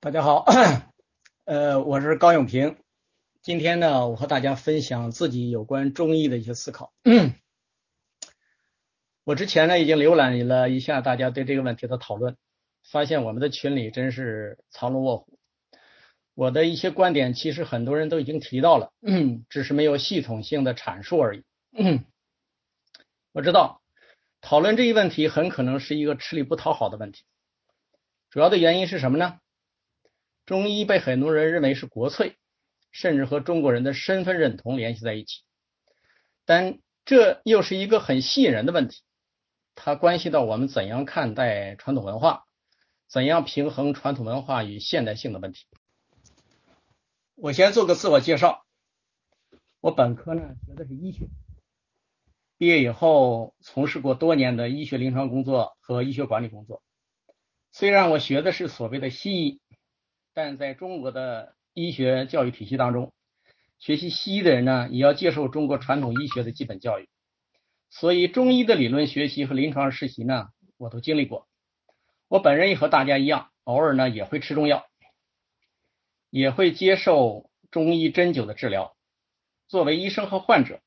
大家好，呃，我是高永平。今天呢，我和大家分享自己有关中医的一些思考。我之前呢，已经浏览了一下大家对这个问题的讨论，发现我们的群里真是藏龙卧虎。我的一些观点，其实很多人都已经提到了，只是没有系统性的阐述而已。我知道讨论这一问题很可能是一个吃力不讨好的问题，主要的原因是什么呢？中医被很多人认为是国粹。甚至和中国人的身份认同联系在一起，但这又是一个很吸引人的问题，它关系到我们怎样看待传统文化，怎样平衡传统文化与现代性的问题。我先做个自我介绍，我本科呢学的是医学，毕业以后从事过多年的医学临床工作和医学管理工作。虽然我学的是所谓的西医，但在中国的。医学教育体系当中，学习西医的人呢，也要接受中国传统医学的基本教育。所以，中医的理论学习和临床实习呢，我都经历过。我本人也和大家一样，偶尔呢也会吃中药，也会接受中医针灸的治疗。作为医生和患者，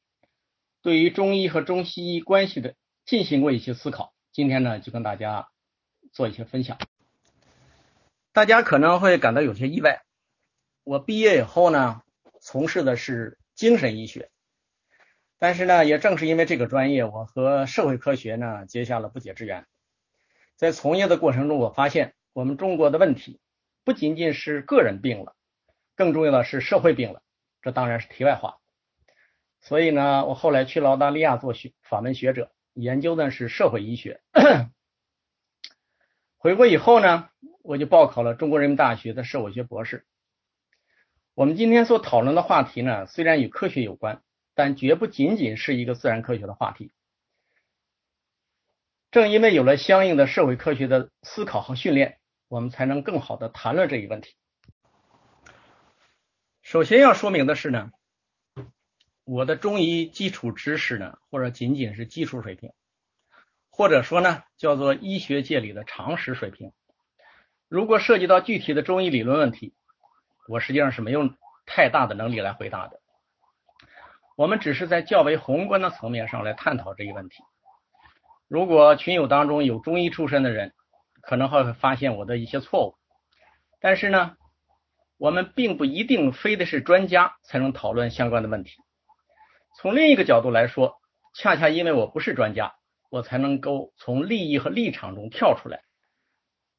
对于中医和中西医关系的进行过一些思考。今天呢，就跟大家做一些分享。大家可能会感到有些意外。我毕业以后呢，从事的是精神医学，但是呢，也正是因为这个专业，我和社会科学呢结下了不解之缘。在从业的过程中，我发现我们中国的问题不仅仅是个人病了，更重要的是社会病了。这当然是题外话。所以呢，我后来去了澳大利亚做学访问学者，研究的是社会医学。回国以后呢，我就报考了中国人民大学的社会学博士。我们今天所讨论的话题呢，虽然与科学有关，但绝不仅仅是一个自然科学的话题。正因为有了相应的社会科学的思考和训练，我们才能更好的谈论这一问题。首先要说明的是呢，我的中医基础知识呢，或者仅仅是基础水平，或者说呢，叫做医学界里的常识水平。如果涉及到具体的中医理论问题，我实际上是没有太大的能力来回答的。我们只是在较为宏观的层面上来探讨这一问题。如果群友当中有中医出身的人，可能会发现我的一些错误。但是呢，我们并不一定非得是专家才能讨论相关的问题。从另一个角度来说，恰恰因为我不是专家，我才能够从利益和立场中跳出来，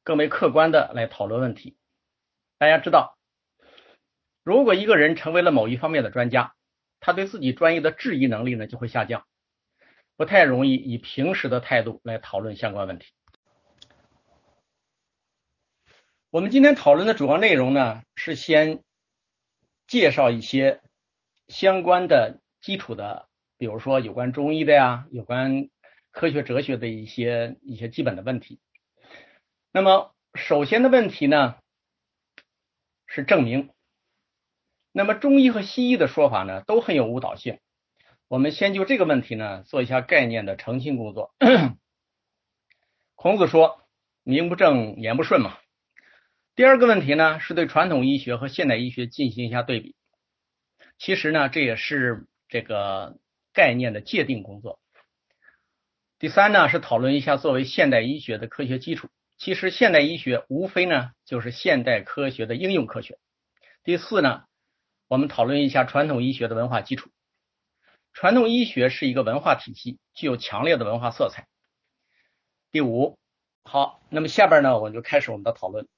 更为客观的来讨论问题。大家知道。如果一个人成为了某一方面的专家，他对自己专业的质疑能力呢就会下降，不太容易以平时的态度来讨论相关问题。我们今天讨论的主要内容呢，是先介绍一些相关的基础的，比如说有关中医的呀，有关科学哲学的一些一些基本的问题。那么首先的问题呢，是证明。那么中医和西医的说法呢，都很有误导性。我们先就这个问题呢，做一下概念的澄清工作。孔子说：“名不正言不顺嘛。”第二个问题呢，是对传统医学和现代医学进行一下对比。其实呢，这也是这个概念的界定工作。第三呢，是讨论一下作为现代医学的科学基础。其实现代医学无非呢，就是现代科学的应用科学。第四呢。我们讨论一下传统医学的文化基础。传统医学是一个文化体系，具有强烈的文化色彩。第五，好，那么下边呢，我们就开始我们的讨论。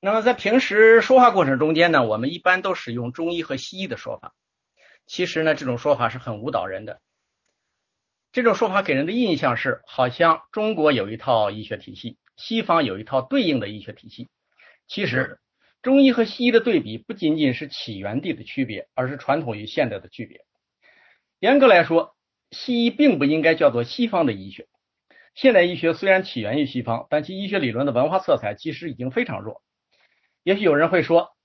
那么在平时说话过程中间呢，我们一般都使用中医和西医的说法。其实呢，这种说法是很误导人的。这种说法给人的印象是，好像中国有一套医学体系，西方有一套对应的医学体系。其实。中医和西医的对比不仅仅是起源地的区别，而是传统与现代的区别。严格来说，西医并不应该叫做西方的医学。现代医学虽然起源于西方，但其医学理论的文化色彩其实已经非常弱。也许有人会说，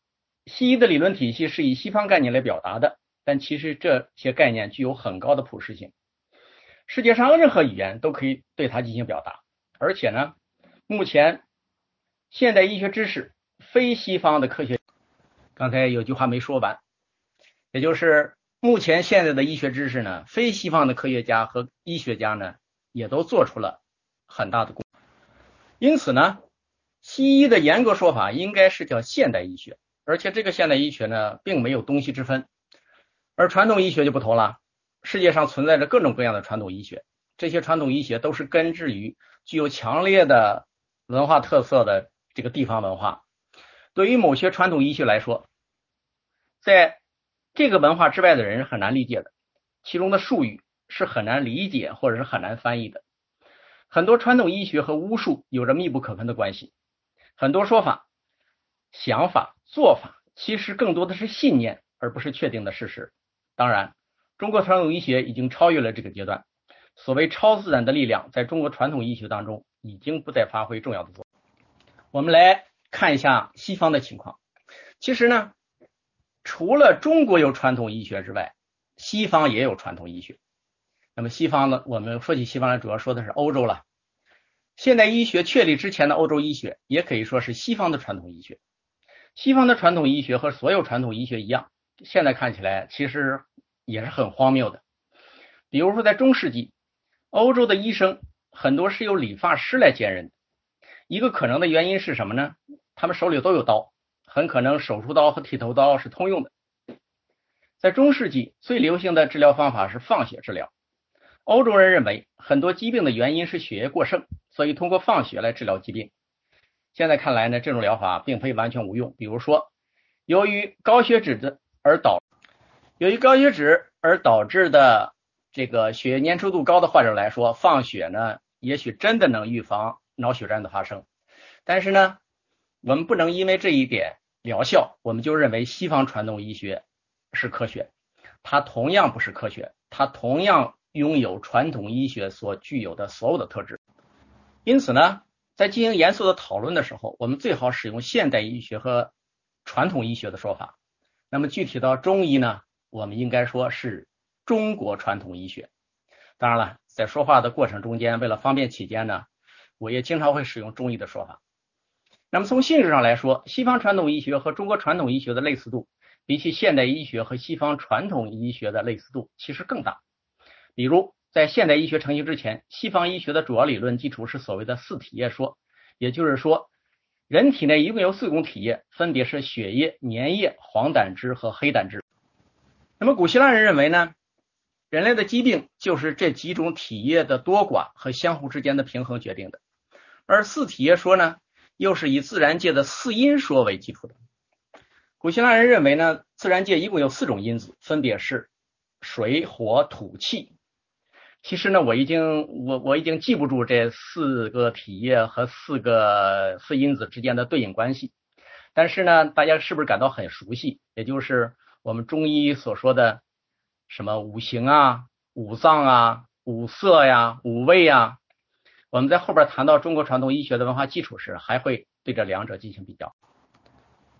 西医的理论体系是以西方概念来表达的，但其实这些概念具有很高的普适性，世界上任何语言都可以对它进行表达。而且呢，目前。现代医学知识，非西方的科学。刚才有句话没说完，也就是目前现在的医学知识呢，非西方的科学家和医学家呢，也都做出了很大的功。因此呢，西医的严格说法应该是叫现代医学，而且这个现代医学呢，并没有东西之分。而传统医学就不同了，世界上存在着各种各样的传统医学，这些传统医学都是根植于具有强烈的文化特色的这个地方文化。对于某些传统医学来说，在这个文化之外的人是很难理解的，其中的术语是很难理解或者是很难翻译的。很多传统医学和巫术有着密不可分的关系，很多说法、想法、做法其实更多的是信念，而不是确定的事实。当然，中国传统医学已经超越了这个阶段，所谓超自然的力量在中国传统医学当中已经不再发挥重要的作用。我们来看一下西方的情况，其实呢。除了中国有传统医学之外，西方也有传统医学。那么西方呢？我们说起西方来，主要说的是欧洲了。现代医学确立之前的欧洲医学，也可以说是西方的传统医学。西方的传统医学和所有传统医学一样，现在看起来其实也是很荒谬的。比如说，在中世纪，欧洲的医生很多是由理发师来兼任的。一个可能的原因是什么呢？他们手里都有刀。很可能手术刀和剃头刀是通用的。在中世纪，最流行的治疗方法是放血治疗。欧洲人认为很多疾病的原因是血液过剩，所以通过放血来治疗疾病。现在看来呢，这种疗法并非完全无用。比如说，由于高血脂的而导，由于高血脂而导致的这个血液粘稠度高的患者来说，放血呢，也许真的能预防脑血栓的发生。但是呢，我们不能因为这一点疗效，我们就认为西方传统医学是科学，它同样不是科学，它同样拥有传统医学所具有的所有的特质。因此呢，在进行严肃的讨论的时候，我们最好使用现代医学和传统医学的说法。那么具体到中医呢，我们应该说是中国传统医学。当然了，在说话的过程中间，为了方便起见呢，我也经常会使用中医的说法。那么从性质上来说，西方传统医学和中国传统医学的类似度，比起现代医学和西方传统医学的类似度其实更大。比如，在现代医学成型之前，西方医学的主要理论基础是所谓的四体液说，也就是说，人体内一共有四种体液，分别是血液、粘液、黄胆汁和黑胆汁。那么古希腊人认为呢，人类的疾病就是这几种体液的多寡和相互之间的平衡决定的，而四体液说呢？又是以自然界的四因说为基础的。古希腊人认为呢，自然界一共有四种因子，分别是水、火、土、气。其实呢，我已经我我已经记不住这四个体液和四个四因子之间的对应关系。但是呢，大家是不是感到很熟悉？也就是我们中医所说的什么五行啊、五脏啊、五色呀、五味呀。我们在后边谈到中国传统医学的文化基础时，还会对这两者进行比较。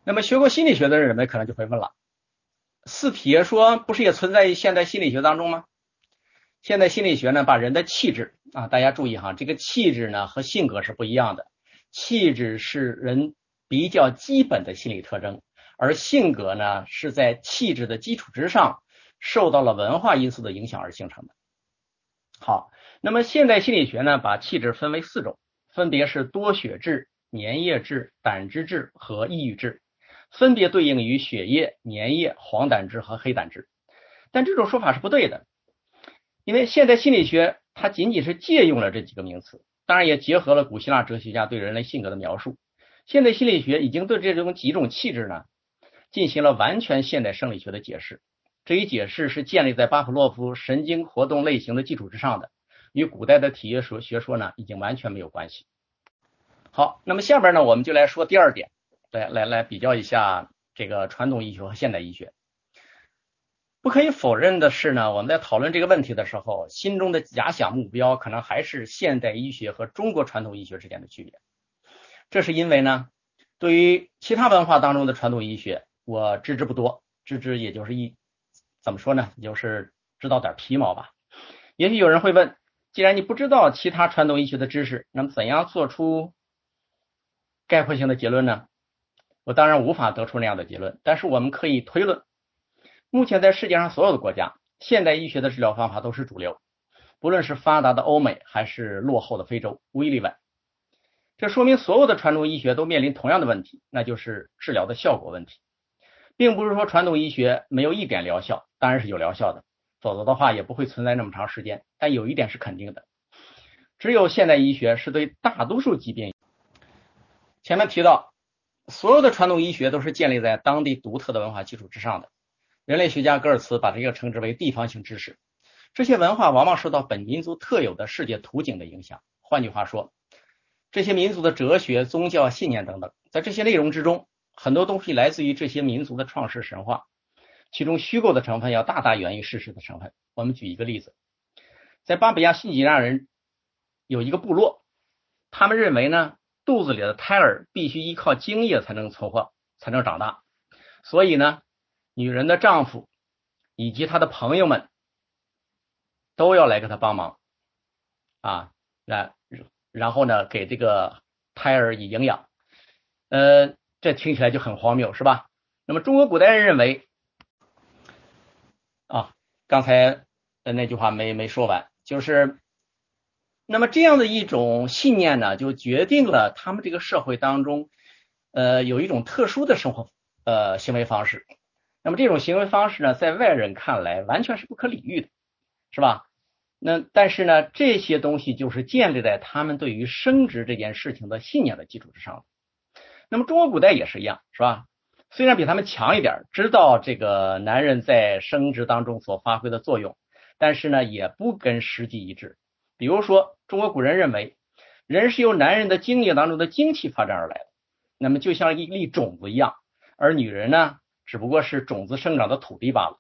那么学过心理学的人们可能就会问了：四体说不是也存在于现代心理学当中吗？现代心理学呢，把人的气质啊，大家注意哈，这个气质呢和性格是不一样的。气质是人比较基本的心理特征，而性格呢是在气质的基础之上，受到了文化因素的影响而形成的。好。那么现代心理学呢，把气质分为四种，分别是多血质、粘液质、胆汁质和抑郁质，分别对应于血液、粘液、黄胆汁和黑胆汁。但这种说法是不对的，因为现代心理学它仅仅是借用了这几个名词，当然也结合了古希腊哲学家对人类性格的描述。现代心理学已经对这种几种气质呢，进行了完全现代生理学的解释。这一解释是建立在巴甫洛夫神经活动类型的基础之上的。与古代的体液说学说呢，已经完全没有关系。好，那么下边呢，我们就来说第二点，来来来比较一下这个传统医学和现代医学。不可以否认的是呢，我们在讨论这个问题的时候，心中的假想目标可能还是现代医学和中国传统医学之间的区别。这是因为呢，对于其他文化当中的传统医学，我知之不多，知之也就是一怎么说呢，也就是知道点皮毛吧。也许有人会问。既然你不知道其他传统医学的知识，那么怎样做出概括性的结论呢？我当然无法得出那样的结论，但是我们可以推论，目前在世界上所有的国家，现代医学的治疗方法都是主流，不论是发达的欧美还是落后的非洲，无一例外。这说明所有的传统医学都面临同样的问题，那就是治疗的效果问题，并不是说传统医学没有一点疗效，当然是有疗效的，否则的话也不会存在那么长时间。但有一点是肯定的，只有现代医学是对大多数疾病。前面提到。所有的传统医学都是建立在当地独特的文化基础之上的。人类学家格尔茨把这个称之为地方性知识。这些文化往往受到本民族特有的世界图景的影响。换句话说，这些民族的哲学、宗教信念等等，在这些内容之中，很多东西来自于这些民族的创世神话，其中虚构的成分要大大源于事实的成分。我们举一个例子，在巴比亚新几内亚人有一个部落，他们认为呢。肚子里的胎儿必须依靠精液才能存活，才能长大。所以呢，女人的丈夫以及她的朋友们都要来给她帮忙啊，然，然后呢，给这个胎儿以营养。呃，这听起来就很荒谬，是吧？那么中国古代人认为啊，刚才那句话没没说完，就是。那么这样的一种信念呢，就决定了他们这个社会当中，呃，有一种特殊的生活呃行为方式。那么这种行为方式呢，在外人看来完全是不可理喻的，是吧？那但是呢，这些东西就是建立在他们对于生殖这件事情的信念的基础之上。那么中国古代也是一样，是吧？虽然比他们强一点，知道这个男人在生殖当中所发挥的作用，但是呢，也不跟实际一致。比如说，中国古人认为，人是由男人的精液当中的精气发展而来的，那么就像一粒种子一样，而女人呢，只不过是种子生长的土地罢了。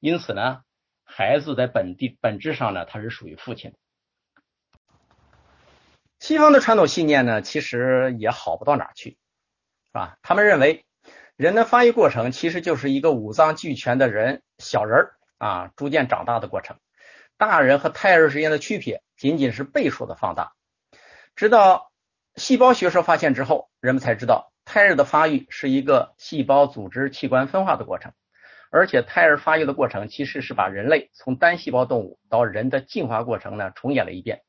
因此呢，孩子在本地本质上呢，他是属于父亲。西方的传统信念呢，其实也好不到哪去，啊？他们认为，人的发育过程其实就是一个五脏俱全的人小人儿啊，逐渐长大的过程。大人和胎儿之间的区别仅仅是倍数的放大。直到细胞学说发现之后，人们才知道胎儿的发育是一个细胞组织器官分化的过程，而且胎儿发育的过程其实是把人类从单细胞动物到人的进化过程呢重演了一遍。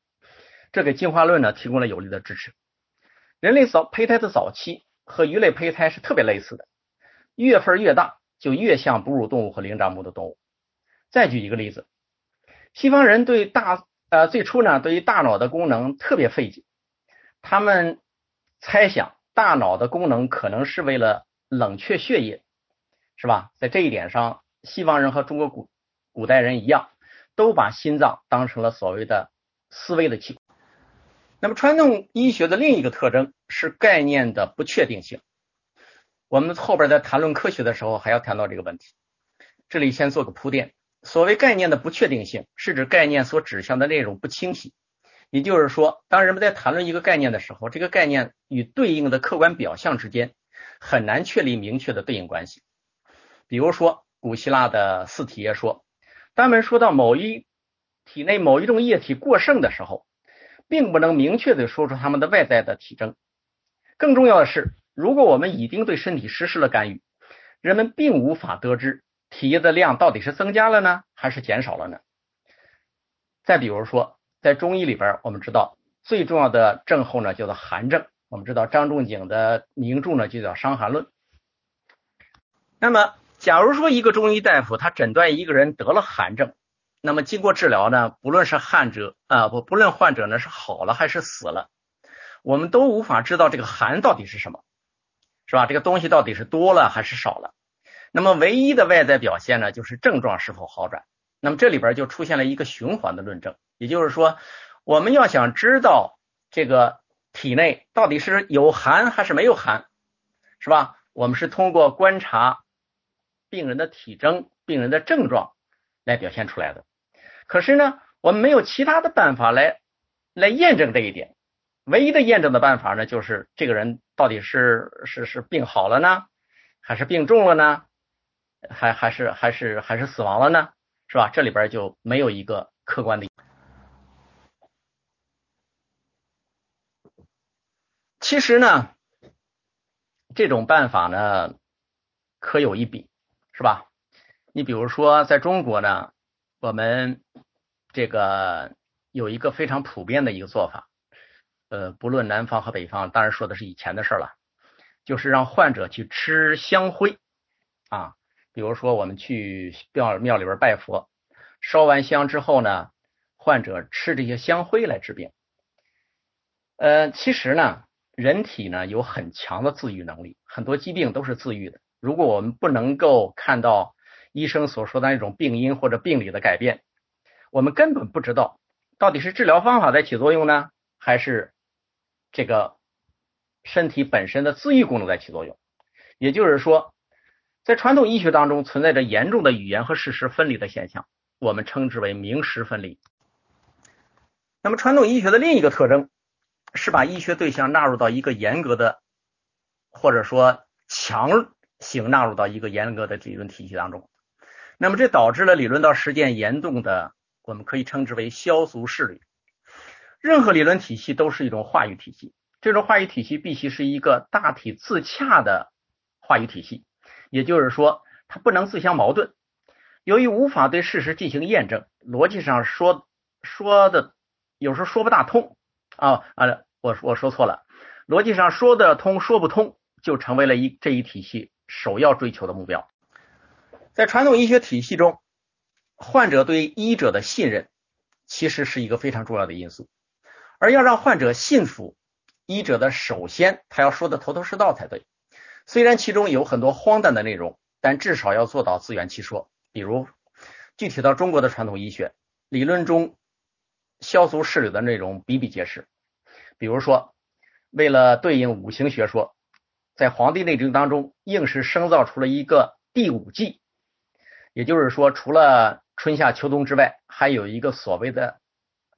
这给进化论呢提供了有力的支持。人类早胚胎的早期和鱼类胚胎是特别类似的，月份越大就越像哺乳动物和灵长目的动物。再举一个例子。西方人对大呃最初呢，对于大脑的功能特别费解，他们猜想大脑的功能可能是为了冷却血液，是吧？在这一点上，西方人和中国古古代人一样，都把心脏当成了所谓的思维的器官。那么传统医学的另一个特征是概念的不确定性。我们后边在谈论科学的时候还要谈到这个问题，这里先做个铺垫。所谓概念的不确定性，是指概念所指向的内容不清晰。也就是说，当人们在谈论一个概念的时候，这个概念与对应的客观表象之间很难确立明确的对应关系。比如说，古希腊的四体液说，当们说到某一体内某一种液体过剩的时候，并不能明确的说出他们的外在的体征。更重要的是，如果我们已经对身体实施了干预，人们并无法得知。体液的量到底是增加了呢，还是减少了呢？再比如说，在中医里边，我们知道最重要的症候呢叫做寒症。我们知道张仲景的名著呢就叫《伤寒论》。那么，假如说一个中医大夫他诊断一个人得了寒症，那么经过治疗呢，不论是患者啊不不论患者呢是好了还是死了，我们都无法知道这个寒到底是什么，是吧？这个东西到底是多了还是少了？那么唯一的外在表现呢，就是症状是否好转。那么这里边就出现了一个循环的论证，也就是说，我们要想知道这个体内到底是有寒还是没有寒，是吧？我们是通过观察病人的体征、病人的症状来表现出来的。可是呢，我们没有其他的办法来来验证这一点。唯一的验证的办法呢，就是这个人到底是是是病好了呢，还是病重了呢？还还是还是还是死亡了呢，是吧？这里边就没有一个客观的。其实呢，这种办法呢，可有一比，是吧？你比如说，在中国呢，我们这个有一个非常普遍的一个做法，呃，不论南方和北方，当然说的是以前的事了，就是让患者去吃香灰啊。比如说，我们去庙庙里边拜佛，烧完香之后呢，患者吃这些香灰来治病。呃，其实呢，人体呢有很强的自愈能力，很多疾病都是自愈的。如果我们不能够看到医生所说的那种病因或者病理的改变，我们根本不知道到底是治疗方法在起作用呢，还是这个身体本身的自愈功能在起作用。也就是说。在传统医学当中存在着严重的语言和事实分离的现象，我们称之为名实分离。那么，传统医学的另一个特征是把医学对象纳入到一个严格的，或者说强行纳入到一个严格的理论体系当中。那么，这导致了理论到实践严重的，我们可以称之为消俗势力。任何理论体系都是一种话语体系，这种话语体系必须是一个大体自洽的话语体系。也就是说，它不能自相矛盾。由于无法对事实进行验证，逻辑上说说的有时候说不大通啊啊！我我说错了，逻辑上说得通说不通，就成为了一这一体系首要追求的目标。在传统医学体系中，患者对医者的信任其实是一个非常重要的因素，而要让患者信服医者的，首先他要说的头头是道才对。虽然其中有很多荒诞的内容，但至少要做到自圆其说。比如，具体到中国的传统医学理论中，消俗事理的内容比比皆是。比如说，为了对应五行学说，在《黄帝内经》当中，硬是生造出了一个第五季，也就是说，除了春夏秋冬之外，还有一个所谓的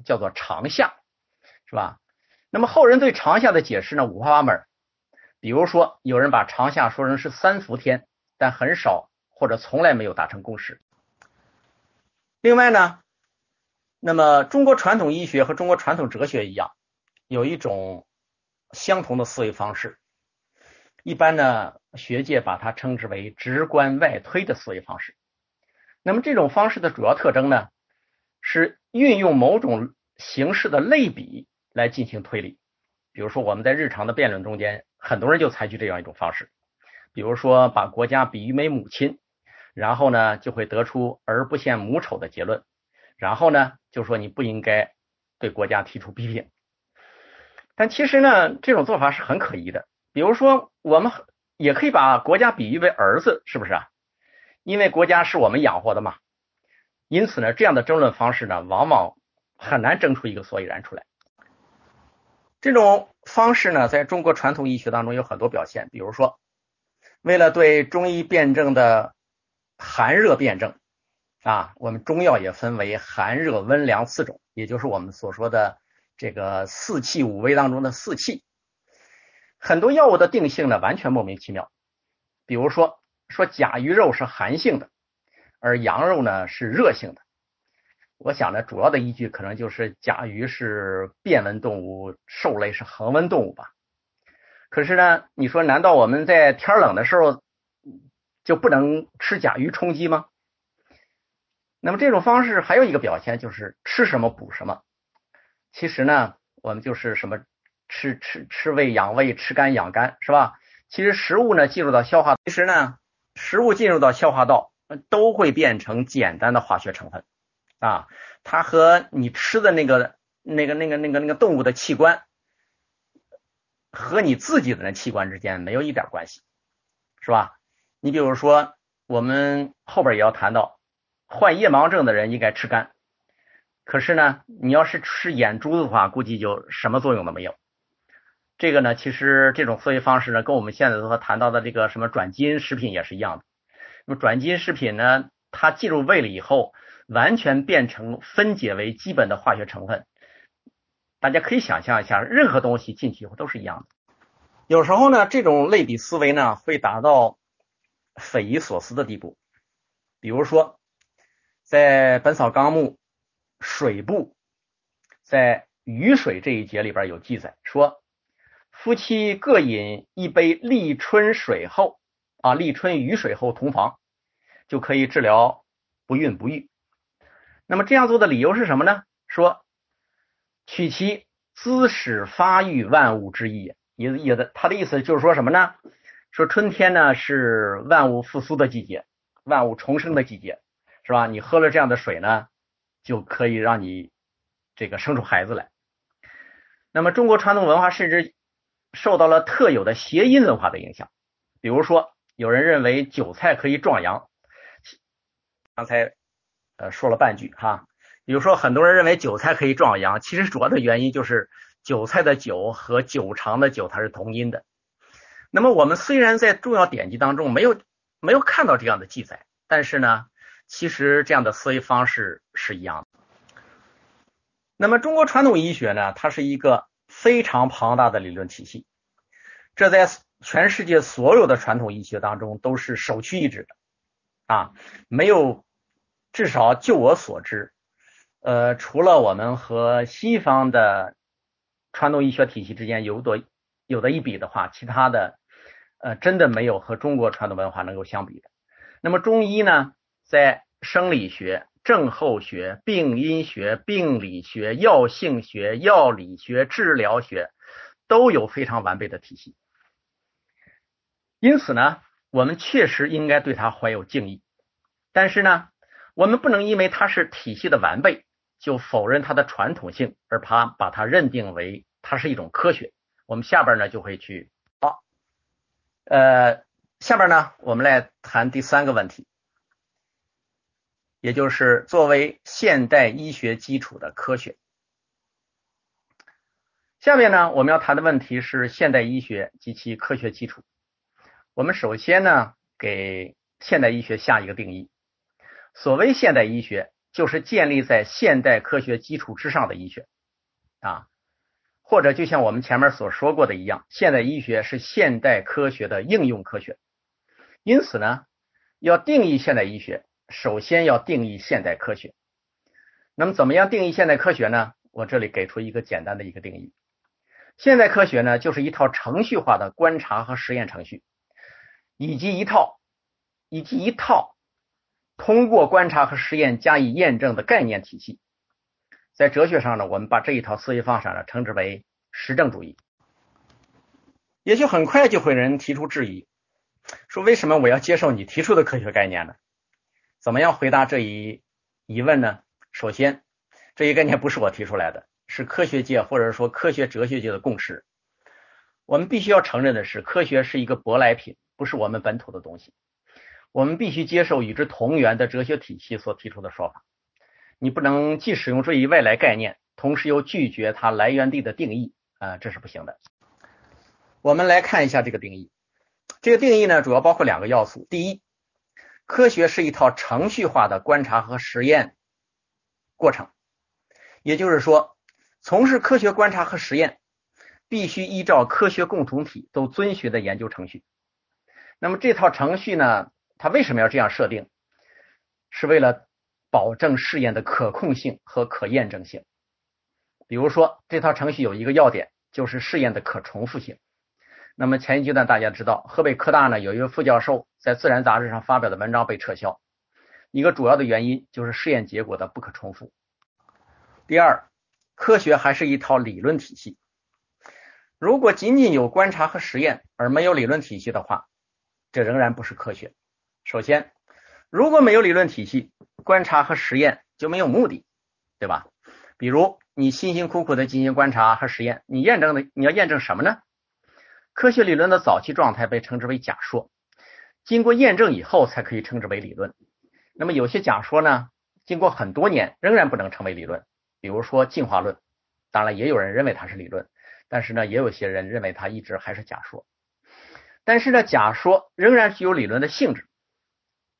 叫做长夏，是吧？那么后人对长夏的解释呢，五花八门。比如说，有人把长夏说成是三伏天，但很少或者从来没有达成共识。另外呢，那么中国传统医学和中国传统哲学一样，有一种相同的思维方式，一般呢，学界把它称之为直观外推的思维方式。那么这种方式的主要特征呢，是运用某种形式的类比来进行推理。比如说，我们在日常的辩论中间。很多人就采取这样一种方式，比如说把国家比喻为母亲，然后呢就会得出儿不嫌母丑的结论，然后呢就说你不应该对国家提出批评。但其实呢这种做法是很可疑的。比如说我们也可以把国家比喻为儿子，是不是啊？因为国家是我们养活的嘛。因此呢这样的争论方式呢往往很难争出一个所以然出来。这种方式呢，在中国传统医学当中有很多表现。比如说，为了对中医辩证的寒热辩证啊，我们中药也分为寒热温凉四种，也就是我们所说的这个四气五味当中的四气。很多药物的定性呢，完全莫名其妙。比如说，说甲鱼肉是寒性的，而羊肉呢是热性的。我想呢，主要的依据可能就是甲鱼是变温动物，兽类是恒温动物吧。可是呢，你说难道我们在天冷的时候就不能吃甲鱼充饥吗？那么这种方式还有一个表现就是吃什么补什么。其实呢，我们就是什么吃吃吃胃养胃，吃肝养肝，是吧？其实食物呢进入到消化，其实呢食物进入到消化道都会变成简单的化学成分。啊，它和你吃的那个、那个、那个、那个、那个动物的器官，和你自己的那器官之间没有一点关系，是吧？你比如说，我们后边也要谈到，患夜盲症的人应该吃肝，可是呢，你要是吃眼珠子的话，估计就什么作用都没有。这个呢，其实这种思维方式呢，跟我们现在所谈到的这个什么转基因食品也是一样的。那么转基因食品呢，它进入胃了以后。完全变成分解为基本的化学成分，大家可以想象一下，任何东西进去以后都是一样的。有时候呢，这种类比思维呢，会达到匪夷所思的地步。比如说，在《本草纲目》水部，在雨水这一节里边有记载说，夫妻各饮一杯立春水后啊，立春雨水后同房，就可以治疗不孕不育。那么这样做的理由是什么呢？说取其滋始发育万物之意，也也的他的意思就是说什么呢？说春天呢是万物复苏的季节，万物重生的季节，是吧？你喝了这样的水呢，就可以让你这个生出孩子来。那么中国传统文化甚至受到了特有的谐音文化的影响，比如说有人认为韭菜可以壮阳，刚才呃说了半句哈，比如说很多人认为韭菜可以壮阳，其实主要的原因就是韭菜的韭和久长的久它是同音的。那么我们虽然在重要典籍当中没有没有看到这样的记载，但是呢，其实这样的思维方式是一样的。那么中国传统医学呢，它是一个非常庞大的理论体系，这在全世界所有的传统医学当中都是首屈一指的啊，没有，至少就我所知，呃，除了我们和西方的传统医学体系之间有多有的一比的话，其他的。呃，真的没有和中国传统文化能够相比的。那么中医呢，在生理学、症候学、病因学、病理学、药性学、药理学、治疗学都有非常完备的体系。因此呢，我们确实应该对它怀有敬意。但是呢，我们不能因为它是体系的完备，就否认它的传统性，而把把它认定为它是一种科学。我们下边呢就会去啊。呃，下边呢，我们来谈第三个问题，也就是作为现代医学基础的科学。下面呢，我们要谈的问题是现代医学及其科学基础。我们首先呢，给现代医学下一个定义。所谓现代医学，就是建立在现代科学基础之上的医学啊。或者就像我们前面所说过的一样，现代医学是现代科学的应用科学。因此呢，要定义现代医学，首先要定义现代科学。那么，怎么样定义现代科学呢？我这里给出一个简单的一个定义：现代科学呢，就是一套程序化的观察和实验程序，以及一套以及一套通过观察和实验加以验证的概念体系。在哲学上呢，我们把这一套思维方式呢称之为实证主义。也许很快就会有人提出质疑，说为什么我要接受你提出的科学概念呢？怎么样回答这一疑问呢？首先，这一概念不是我提出来的，是科学界或者说科学哲学界的共识。我们必须要承认的是，科学是一个舶来品，不是我们本土的东西。我们必须接受与之同源的哲学体系所提出的说法。你不能既使用这一外来概念，同时又拒绝它来源地的定义啊，这是不行的。我们来看一下这个定义。这个定义呢，主要包括两个要素。第一，科学是一套程序化的观察和实验过程，也就是说，从事科学观察和实验必须依照科学共同体都遵循的研究程序。那么这套程序呢，它为什么要这样设定？是为了保证试验的可控性和可验证性。比如说，这套程序有一个要点，就是试验的可重复性。那么前一阶段大家知道，河北科大呢有一位副教授在《自然》杂志上发表的文章被撤销，一个主要的原因就是试验结果的不可重复。第二，科学还是一套理论体系。如果仅仅有观察和实验而没有理论体系的话，这仍然不是科学。首先，如果没有理论体系，观察和实验就没有目的，对吧？比如你辛辛苦苦的进行观察和实验，你验证的你要验证什么呢？科学理论的早期状态被称之为假说，经过验证以后才可以称之为理论。那么有些假说呢，经过很多年仍然不能成为理论，比如说进化论。当然也有人认为它是理论，但是呢，也有些人认为它一直还是假说。但是呢，假说仍然具有理论的性质。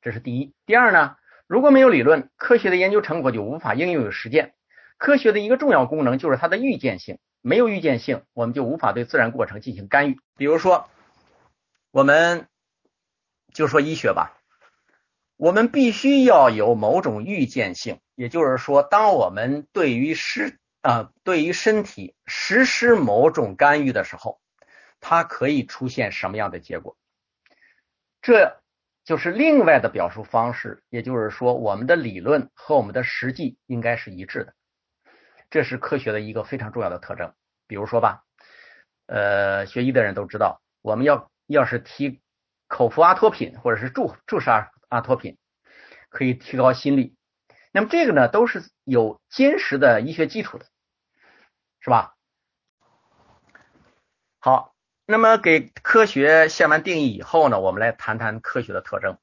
这是第一，第二呢？如果没有理论，科学的研究成果就无法应用于实践。科学的一个重要功能就是它的预见性，没有预见性，我们就无法对自然过程进行干预。比如说，我们就说医学吧，我们必须要有某种预见性，也就是说，当我们对于身啊对于身体实施某种干预的时候，它可以出现什么样的结果？这就是另外的表述方式，也就是说，我们的理论和我们的实际应该是一致的。这是科学的一个非常重要的特征。比如说吧，呃，学医的人都知道，我们要要是提口服阿托品或者是注注射阿阿托品，可以提高心率。那么这个呢，都是有坚实的医学基础的，是吧？好。那么，给科学下完定义以后呢，我们来谈谈科学的特征。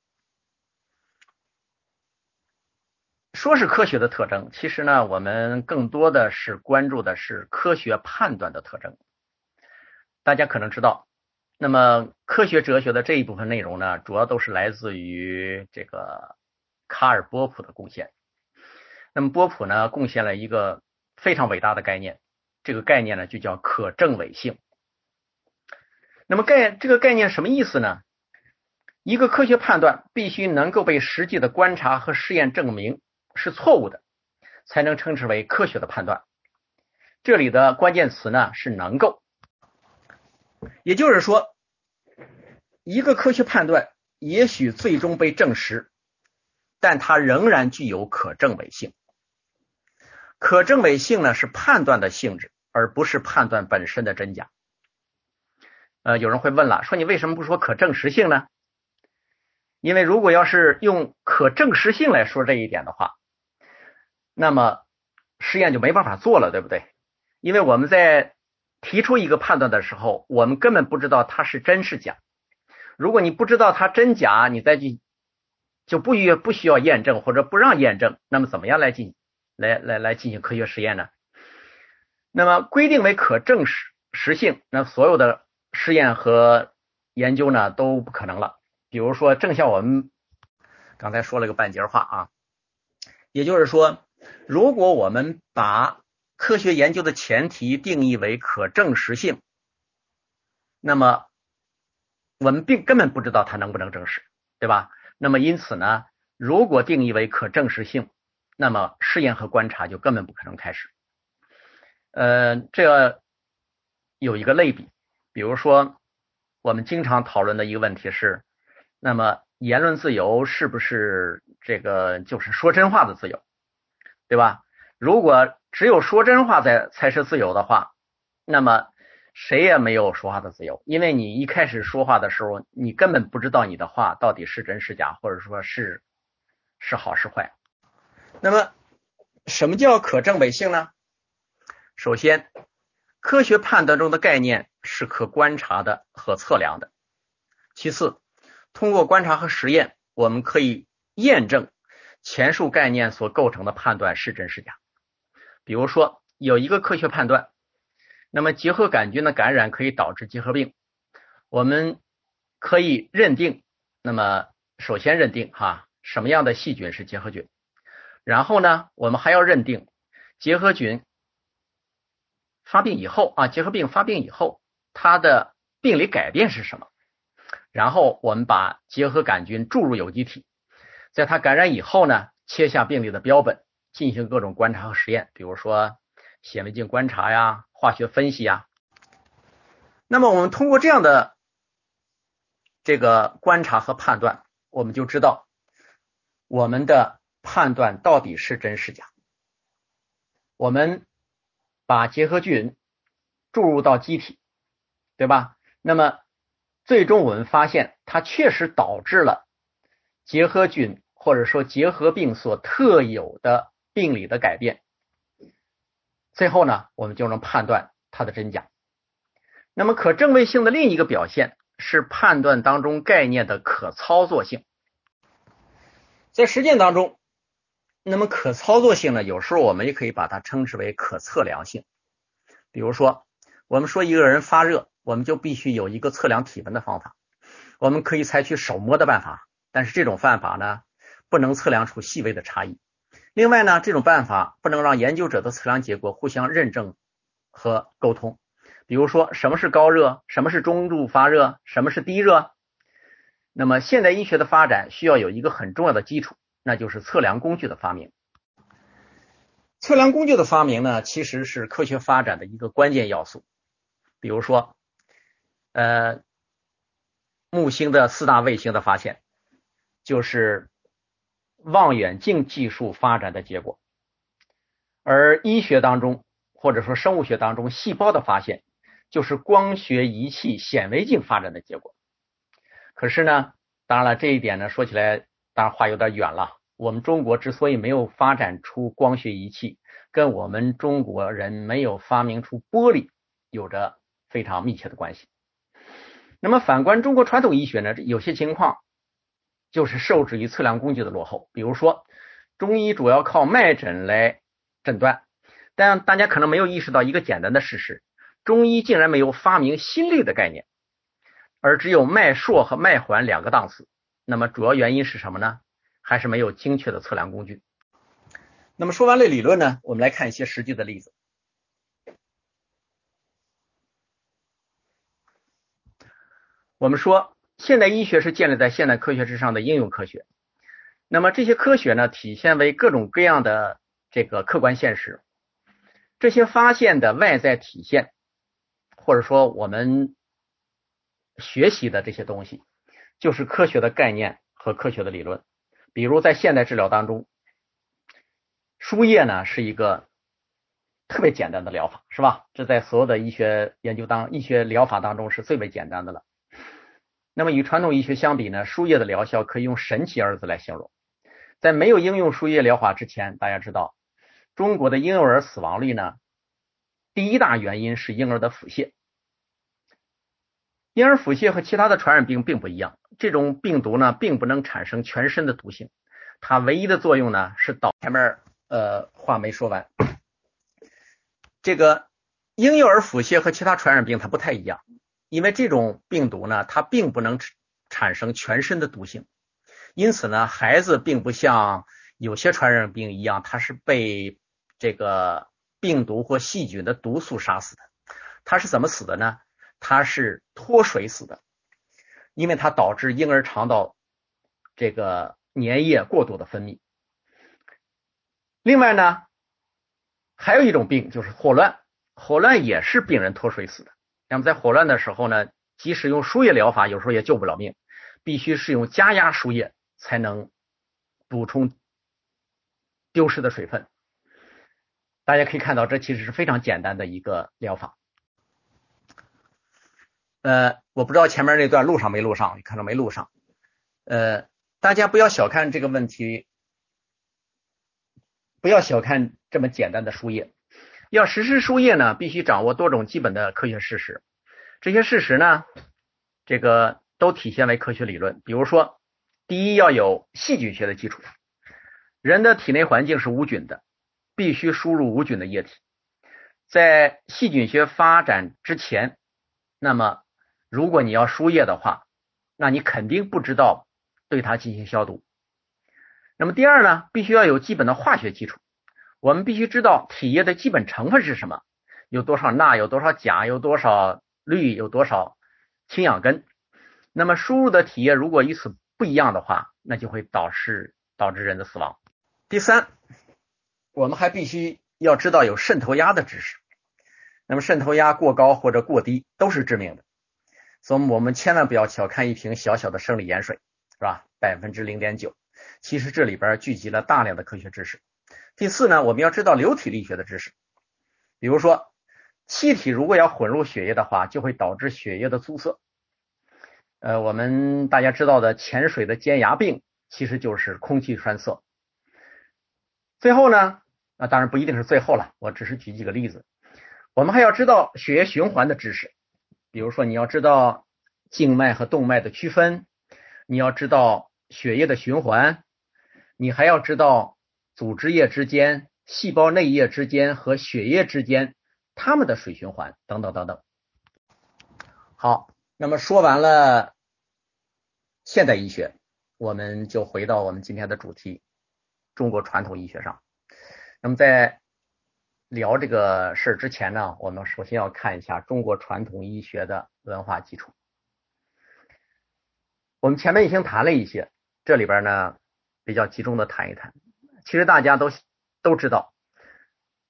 说是科学的特征，其实呢，我们更多的是关注的是科学判断的特征。大家可能知道，那么科学哲学的这一部分内容呢，主要都是来自于这个卡尔波普的贡献。那么波普呢，贡献了一个非常伟大的概念，这个概念呢，就叫可证伪性。那么概这个概念什么意思呢？一个科学判断必须能够被实际的观察和试验证明是错误的，才能称之为科学的判断。这里的关键词呢是“能够”，也就是说，一个科学判断也许最终被证实，但它仍然具有可证伪性。可证伪性呢是判断的性质，而不是判断本身的真假。呃，有人会问了，说你为什么不说可证实性呢？因为如果要是用可证实性来说这一点的话，那么实验就没办法做了，对不对？因为我们在提出一个判断的时候，我们根本不知道它是真是假。如果你不知道它真假，你再去就不需不需要验证或者不让验证，那么怎么样来进来来来进行科学实验呢？那么规定为可证实实性，那所有的。试验和研究呢都不可能了。比如说，正像我们刚才说了个半截话啊，也就是说，如果我们把科学研究的前提定义为可证实性，那么我们并根本不知道它能不能证实，对吧？那么因此呢，如果定义为可证实性，那么试验和观察就根本不可能开始。呃，这有一个类比。比如说，我们经常讨论的一个问题是，那么言论自由是不是这个就是说真话的自由，对吧？如果只有说真话才才是自由的话，那么谁也没有说话的自由，因为你一开始说话的时候，你根本不知道你的话到底是真是假，或者说是是好是坏。那么，什么叫可证伪性呢？首先。科学判断中的概念是可观察的和测量的。其次，通过观察和实验，我们可以验证前述概念所构成的判断是真是假。比如说，有一个科学判断，那么结核杆菌的感染可以导致结核病，我们可以认定，那么首先认定哈什么样的细菌是结核菌，然后呢，我们还要认定结核菌。发病以后啊，结核病发病以后，它的病理改变是什么？然后我们把结核杆菌注入有机体，在它感染以后呢，切下病理的标本，进行各种观察和实验，比如说显微镜观察呀、化学分析呀。那么我们通过这样的这个观察和判断，我们就知道我们的判断到底是真是假。我们。把结核菌注入到机体，对吧？那么最终我们发现，它确实导致了结核菌或者说结核病所特有的病理的改变。最后呢，我们就能判断它的真假。那么可证伪性的另一个表现是判断当中概念的可操作性。在实践当中。那么可操作性呢？有时候我们也可以把它称之为可测量性。比如说，我们说一个人发热，我们就必须有一个测量体温的方法。我们可以采取手摸的办法，但是这种办法呢，不能测量出细微的差异。另外呢，这种办法不能让研究者的测量结果互相认证和沟通。比如说，什么是高热？什么是中度发热？什么是低热？那么现代医学的发展需要有一个很重要的基础。那就是测量工具的发明。测量工具的发明呢，其实是科学发展的一个关键要素。比如说，呃，木星的四大卫星的发现，就是望远镜技术发展的结果。而医学当中，或者说生物学当中，细胞的发现，就是光学仪器显微镜发展的结果。可是呢，当然了，这一点呢，说起来当然话有点远了。我们中国之所以没有发展出光学仪器，跟我们中国人没有发明出玻璃有着非常密切的关系。那么反观中国传统医学呢，有些情况就是受制于测量工具的落后。比如说，中医主要靠脉诊来诊断，但大家可能没有意识到一个简单的事实：中医竟然没有发明心率的概念。而只有脉硕和脉缓两个档次，那么主要原因是什么呢？还是没有精确的测量工具。那么说完了理论呢，我们来看一些实际的例子。我们说，现代医学是建立在现代科学之上的应用科学。那么这些科学呢，体现为各种各样的这个客观现实。这些发现的外在体现，或者说我们。学习的这些东西，就是科学的概念和科学的理论。比如在现代治疗当中，输液呢是一个特别简单的疗法，是吧？这在所有的医学研究当、医学疗法当中是最为简单的了。那么与传统医学相比呢，输液的疗效可以用“神奇”二字来形容。在没有应用输液疗法之前，大家知道，中国的婴幼儿死亡率呢，第一大原因是婴儿的腹泻。婴儿腹泻和其他的传染病并不一样，这种病毒呢并不能产生全身的毒性，它唯一的作用呢是导。前面呃话没说完，这个婴幼儿腹泻和其他传染病它不太一样，因为这种病毒呢它并不能产生全身的毒性，因此呢孩子并不像有些传染病一样，它是被这个病毒或细菌的毒素杀死的，他是怎么死的呢？他是脱水死的，因为它导致婴儿肠道这个粘液过度的分泌。另外呢，还有一种病就是霍乱，霍乱也是病人脱水死的。那么在霍乱的时候呢，即使用输液疗法，有时候也救不了命，必须是用加压输液才能补充丢失的水分。大家可以看到，这其实是非常简单的一个疗法。呃，我不知道前面那段录上没录上，可能没录上。呃，大家不要小看这个问题，不要小看这么简单的输液。要实施输液呢，必须掌握多种基本的科学事实。这些事实呢，这个都体现为科学理论。比如说，第一要有细菌学的基础，人的体内环境是无菌的，必须输入无菌的液体。在细菌学发展之前，那么如果你要输液的话，那你肯定不知道对它进行消毒。那么第二呢，必须要有基本的化学基础。我们必须知道体液的基本成分是什么，有多少钠，有多少钾，有多少氯，有多少氢氧根。那么输入的体液如果与此不一样的话，那就会导致导致人的死亡。第三，我们还必须要知道有渗透压的知识。那么渗透压过高或者过低都是致命的。所以我们千万不要小看一瓶小小的生理盐水，是吧？百分之零点九，其实这里边聚集了大量的科学知识。第四呢，我们要知道流体力学的知识，比如说气体如果要混入血液的话，就会导致血液的阻塞。呃，我们大家知道的潜水的尖牙病，其实就是空气栓塞。最后呢，那当然不一定是最后了，我只是举几个例子。我们还要知道血液循环的知识。比如说，你要知道静脉和动脉的区分，你要知道血液的循环，你还要知道组织液之间、细胞内液之间和血液之间它们的水循环等等等等。好，那么说完了现代医学，我们就回到我们今天的主题——中国传统医学上。那么在聊这个事儿之前呢，我们首先要看一下中国传统医学的文化基础。我们前面已经谈了一些，这里边呢比较集中的谈一谈。其实大家都都知道，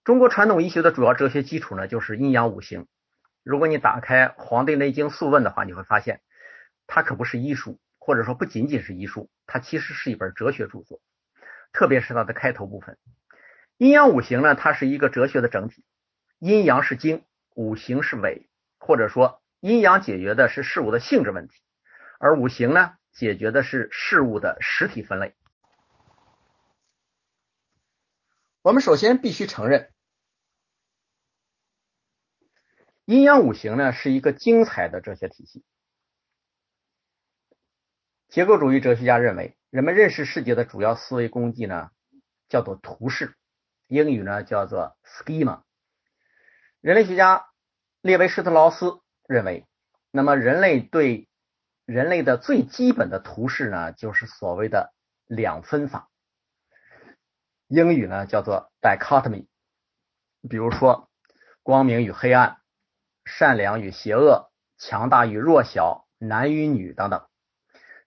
中国传统医学的主要哲学基础呢就是阴阳五行，如果你打开《黄帝内经素问》的话，你会发现它可不是医书，或者说不仅仅是医书，它其实是一本哲学著作。特别是它的开头部分，阴阳五行呢，它是一个哲学的整体。阴阳是经，五行是纬，或者说阴阳解决的是事物的性质问题，而五行呢，解决的是事物的实体分类。我们首先必须承认，阴阳五行呢是一个精彩的哲学体系。结构主义哲学家认为。人们认识世界的主要思维工具呢，叫做图式，英语呢叫做 schema。人类学家列维施特劳斯认为，那么人类对人类的最基本的图式呢，就是所谓的两分法，英语呢叫做 dichotomy。比如说，光明与黑暗，善良与邪恶，强大与弱小，男与女等等。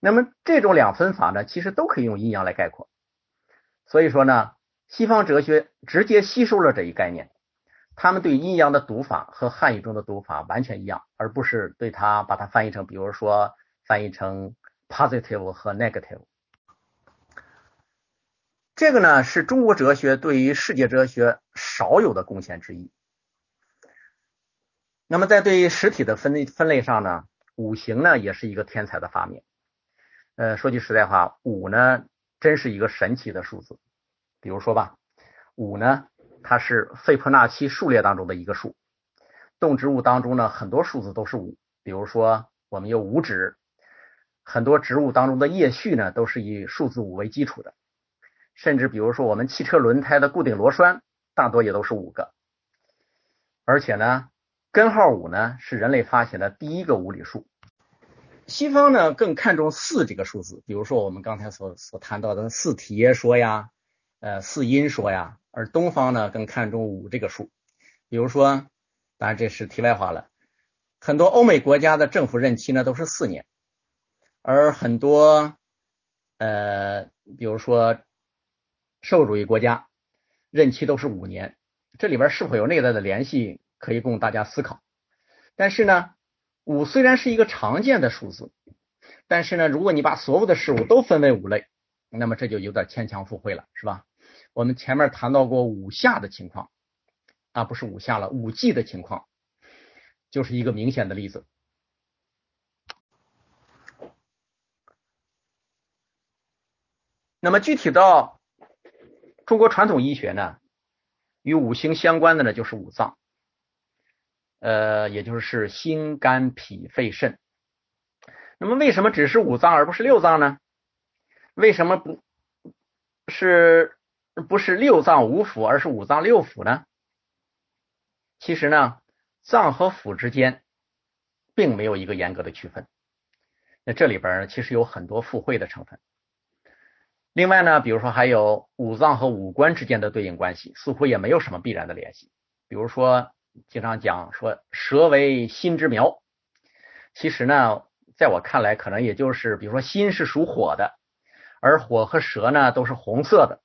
那么这种两分法呢，其实都可以用阴阳来概括。所以说呢，西方哲学直接吸收了这一概念，他们对阴阳的读法和汉语中的读法完全一样，而不是对它把它翻译成，比如说翻译成 positive 和 negative。这个呢，是中国哲学对于世界哲学少有的贡献之一。那么在对于实体的分类分类上呢，五行呢也是一个天才的发明。呃，说句实在话，五呢，真是一个神奇的数字。比如说吧，五呢，它是费波那契数列当中的一个数。动植物当中呢，很多数字都是五。比如说，我们有五指，很多植物当中的叶序呢，都是以数字五为基础的。甚至比如说，我们汽车轮胎的固定螺栓，大多也都是五个。而且呢，根号五呢，是人类发现的第一个物理数。西方呢更看重四这个数字，比如说我们刚才所所谈到的四体耶说呀，呃四因说呀，而东方呢更看重五这个数。比如说，当然这是题外话了，很多欧美国家的政府任期呢都是四年，而很多呃比如说社会主义国家任期都是五年，这里边是否有内在的联系可以供大家思考。但是呢。五虽然是一个常见的数字，但是呢，如果你把所有的事物都分为五类，那么这就有点牵强附会了，是吧？我们前面谈到过五下的情况，啊，不是五下了，五季的情况，就是一个明显的例子。那么具体到中国传统医学呢，与五行相关的呢，就是五脏。呃，也就是心、肝、脾、肺、肾。那么，为什么只是五脏而不是六脏呢？为什么不是不是六脏五腑，而是五脏六腑呢？其实呢，脏和腑之间并没有一个严格的区分。那这里边其实有很多附会的成分。另外呢，比如说还有五脏和五官之间的对应关系，似乎也没有什么必然的联系。比如说。经常讲说舌为心之苗，其实呢，在我看来，可能也就是比如说心是属火的，而火和蛇呢都是红色的。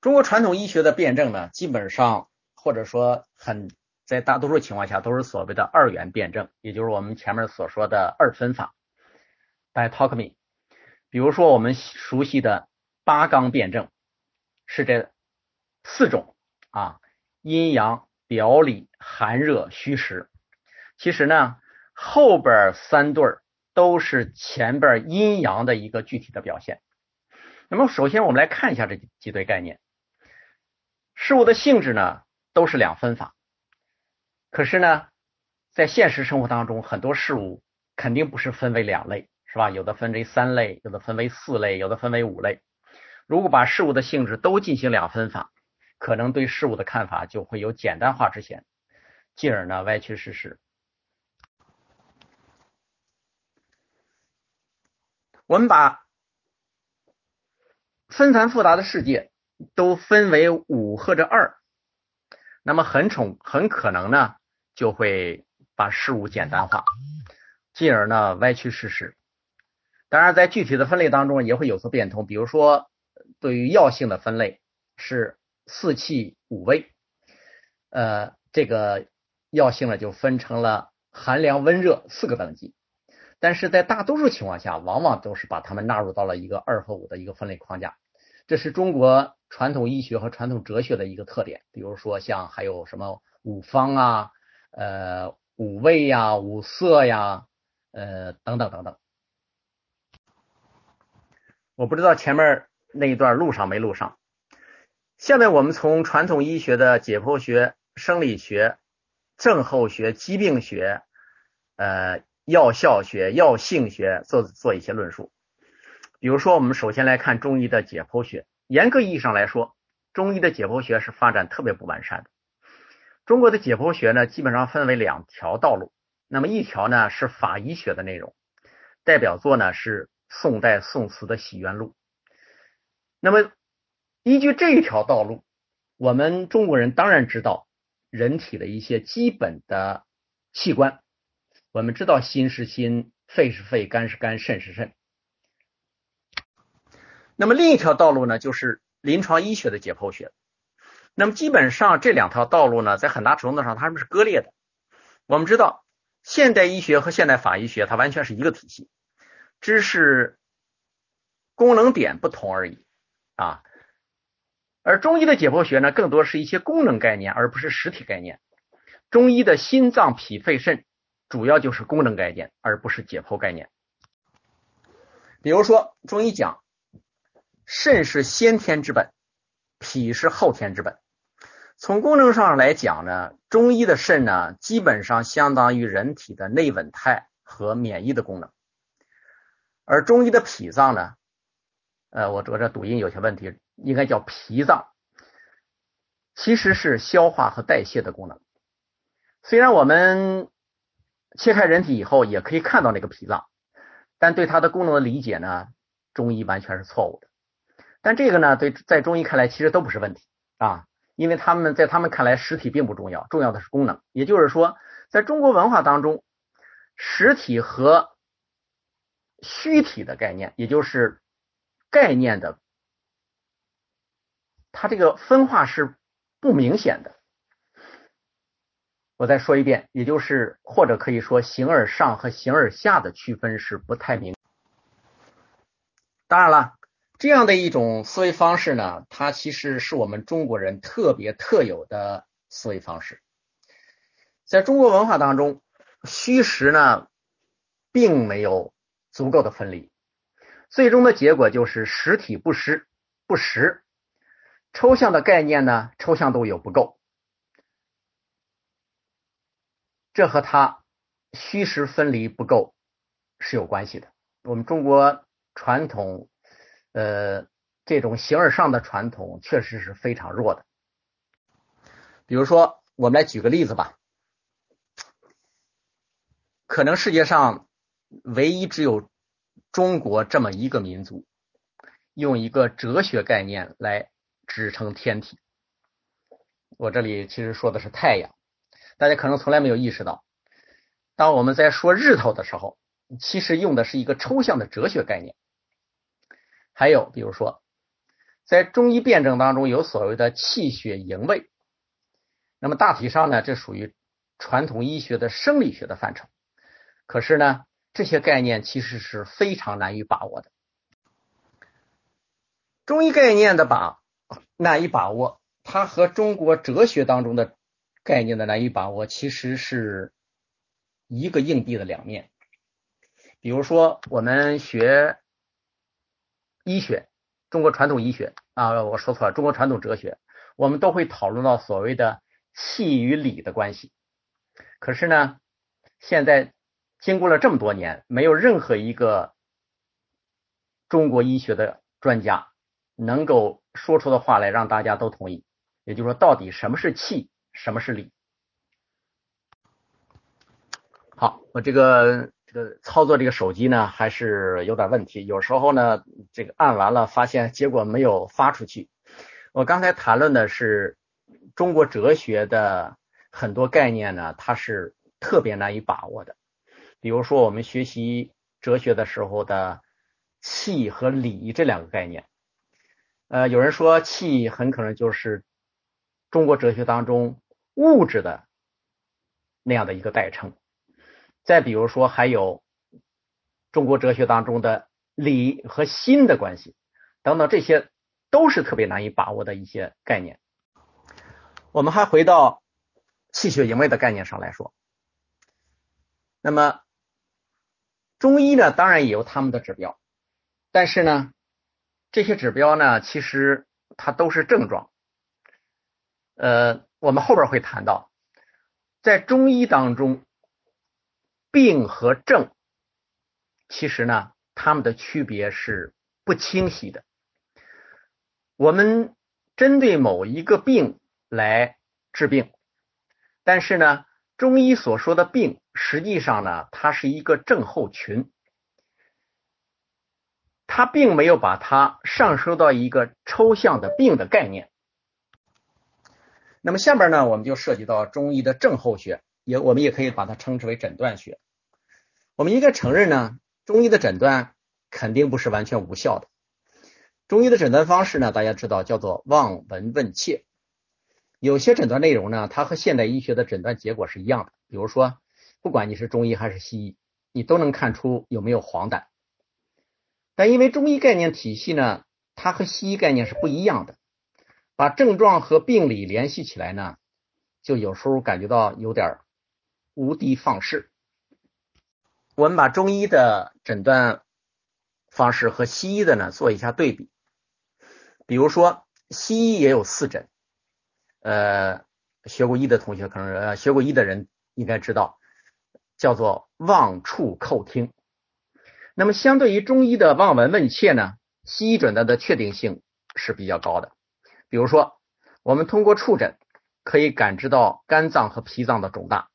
中国传统医学的辩证呢，基本上或者说很在大多数情况下都是所谓的二元辩证，也就是我们前面所说的二分法 by Talkme。比如说我们熟悉的八纲辩证，是这。四种啊，阴阳、表里、寒热、虚实。其实呢，后边三对都是前边阴阳的一个具体的表现。那么，首先我们来看一下这几对概念。事物的性质呢，都是两分法。可是呢，在现实生活当中，很多事物肯定不是分为两类，是吧？有的分为三类，有的分为四类，有的分为五类。如果把事物的性质都进行两分法，可能对事物的看法就会有简单化之嫌，进而呢歪曲事实。我们把纷繁复杂的世界都分为五或者二，那么很宠很可能呢就会把事物简单化，进而呢歪曲事实。当然，在具体的分类当中也会有所变通，比如说对于药性的分类是。四气五味，呃，这个药性呢就分成了寒凉、温热四个等级。但是在大多数情况下，往往都是把它们纳入到了一个二和五的一个分类框架。这是中国传统医学和传统哲学的一个特点。比如说，像还有什么五方啊、呃五味呀、五色呀、呃等等等等。我不知道前面那一段录上没录上。下面我们从传统医学的解剖学、生理学、症候学、疾病学、呃。药效学、药性学做做一些论述。比如说，我们首先来看中医的解剖学。严格意义上来说，中医的解剖学是发展特别不完善的。中国的解剖学呢，基本上分为两条道路。那么一条呢是法医学的内容，代表作呢是宋代宋词的《洗冤录》。那么依据这一条道路，我们中国人当然知道人体的一些基本的器官。我们知道心是心，肺是肺，肝是肝，肾是肾。那么另一条道路呢，就是临床医学的解剖学。那么基本上这两条道路呢，在很大程度上它们是割裂的。我们知道现代医学和现代法医学它完全是一个体系，只是功能点不同而已啊。而中医的解剖学呢，更多是一些功能概念，而不是实体概念。中医的心脏、脾、肺、肾。主要就是功能概念，而不是解剖概念。比如说，中医讲肾是先天之本，脾是后天之本。从功能上来讲呢，中医的肾呢，基本上相当于人体的内稳态和免疫的功能，而中医的脾脏呢，呃，我我这读音有些问题，应该叫脾脏，其实是消化和代谢的功能。虽然我们切开人体以后，也可以看到那个脾脏，但对它的功能的理解呢，中医完全是错误的。但这个呢，对在中医看来其实都不是问题啊，因为他们在他们看来，实体并不重要，重要的是功能。也就是说，在中国文化当中，实体和虚体的概念，也就是概念的，它这个分化是不明显的。我再说一遍，也就是或者可以说形而上和形而下的区分是不太明。当然了，这样的一种思维方式呢，它其实是我们中国人特别特有的思维方式。在中国文化当中，虚实呢并没有足够的分离，最终的结果就是实体不实不实，抽象的概念呢抽象度有不够。这和它虚实分离不够是有关系的。我们中国传统，呃，这种形而上的传统确实是非常弱的。比如说，我们来举个例子吧。可能世界上唯一只有中国这么一个民族，用一个哲学概念来支撑天体。我这里其实说的是太阳。大家可能从来没有意识到，当我们在说日头的时候，其实用的是一个抽象的哲学概念。还有，比如说，在中医辩证当中有所谓的气血营卫，那么大体上呢，这属于传统医学的生理学的范畴。可是呢，这些概念其实是非常难以把握的。中医概念的把难以把握，它和中国哲学当中的。概念的难以把握，其实是一个硬币的两面。比如说，我们学医学，中国传统医学啊，我说错了，中国传统哲学，我们都会讨论到所谓的气与理的关系。可是呢，现在经过了这么多年，没有任何一个中国医学的专家能够说出的话来让大家都同意。也就是说，到底什么是气？什么是理？好，我这个这个操作这个手机呢，还是有点问题。有时候呢，这个按完了，发现结果没有发出去。我刚才谈论的是中国哲学的很多概念呢，它是特别难以把握的。比如说，我们学习哲学的时候的气和理这两个概念。呃，有人说气很可能就是中国哲学当中。物质的那样的一个代称。再比如说，还有中国哲学当中的理和心的关系等等，这些都是特别难以把握的一些概念。我们还回到气血营卫的概念上来说，那么中医呢，当然也有他们的指标，但是呢。这些指标呢，其实它都是症状。呃，我们后边会谈到，在中医当中，病和症其实呢，它们的区别是不清晰的。我们针对某一个病来治病，但是呢，中医所说的病，实际上呢，它是一个症候群。它并没有把它上升到一个抽象的病的概念。那么下边呢，我们就涉及到中医的症候学，也我们也可以把它称之为诊断学。我们应该承认呢，中医的诊断肯定不是完全无效的。中医的诊断方式呢，大家知道叫做望闻问切。有些诊断内容呢，它和现代医学的诊断结果是一样的。比如说，不管你是中医还是西医，你都能看出有没有黄疸。但因为中医概念体系呢，它和西医概念是不一样的，把症状和病理联系起来呢，就有时候感觉到有点无的放矢。我们把中医的诊断方式和西医的呢做一下对比，比如说西医也有四诊，呃，学过医的同学可能呃学过医的人应该知道，叫做望触叩听。那么，相对于中医的望闻问切呢，西医诊断的确定性是比较高的。比如说，我们通过触诊可以感知到肝脏和脾脏的肿大；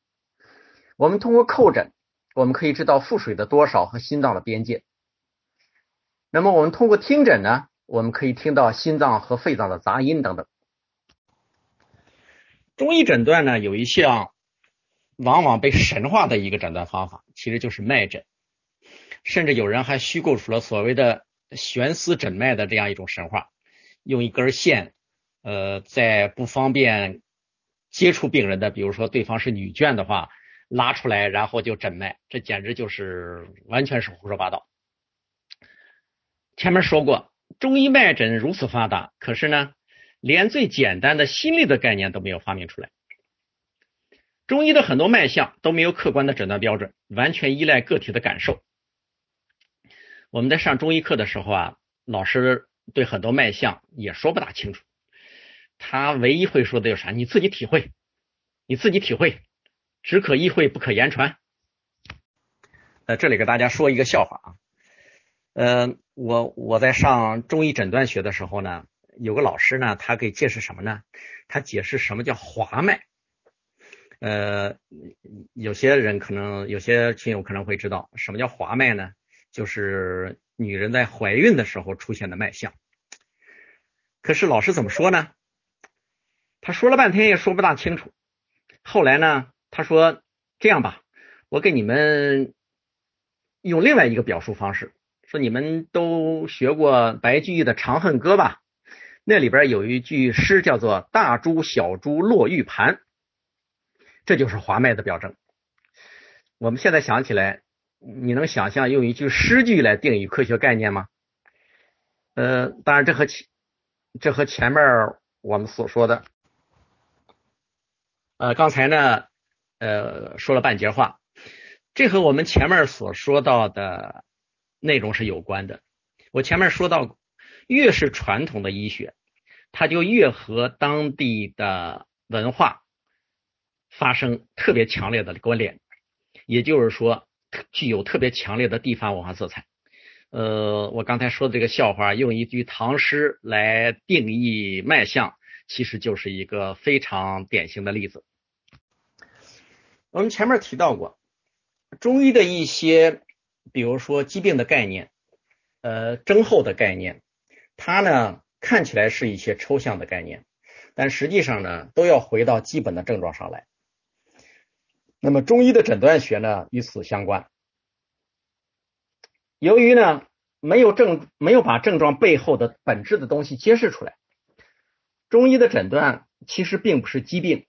我们通过叩诊，我们可以知道腹水的多少和心脏的边界。那么，我们通过听诊呢，我们可以听到心脏和肺脏的杂音等等。中医诊断呢，有一项往往被神化的一个诊断方法，其实就是脉诊。甚至有人还虚构出了所谓的悬丝诊脉的这样一种神话，用一根线，呃，在不方便接触病人的，比如说对方是女眷的话，拉出来然后就诊脉，这简直就是完全是胡说八道。前面说过，中医脉诊如此发达，可是呢，连最简单的心理的概念都没有发明出来。中医的很多脉象都没有客观的诊断标准，完全依赖个体的感受。我们在上中医课的时候啊，老师对很多脉象也说不大清楚，他唯一会说的有啥？你自己体会，你自己体会，只可意会不可言传。呃，这里给大家说一个笑话啊，呃，我我在上中医诊断学的时候呢，有个老师呢，他给解释什么呢？他解释什么叫滑脉。呃，有些人可能有些亲友可能会知道什么叫滑脉呢？就是女人在怀孕的时候出现的脉象，可是老师怎么说呢？他说了半天也说不大清楚。后来呢，他说这样吧，我给你们用另外一个表述方式，说你们都学过白居易的《长恨歌》吧？那里边有一句诗叫做“大珠小珠落玉盘”，这就是华脉的表征。我们现在想起来。你能想象用一句诗句来定义科学概念吗？呃，当然这和前这和前面我们所说的，呃，刚才呢，呃，说了半截话，这和我们前面所说到的内容是有关的。我前面说到，越是传统的医学，它就越和当地的文化发生特别强烈的关联，也就是说。具有特别强烈的地方文化色彩。呃，我刚才说的这个笑话，用一句唐诗来定义脉象，其实就是一个非常典型的例子。我们前面提到过，中医的一些，比如说疾病的概念，呃，症候的概念，它呢看起来是一些抽象的概念，但实际上呢，都要回到基本的症状上来。那么中医的诊断学呢与此相关。由于呢没有症没有把症状背后的本质的东西揭示出来，中医的诊断其实并不是疾病，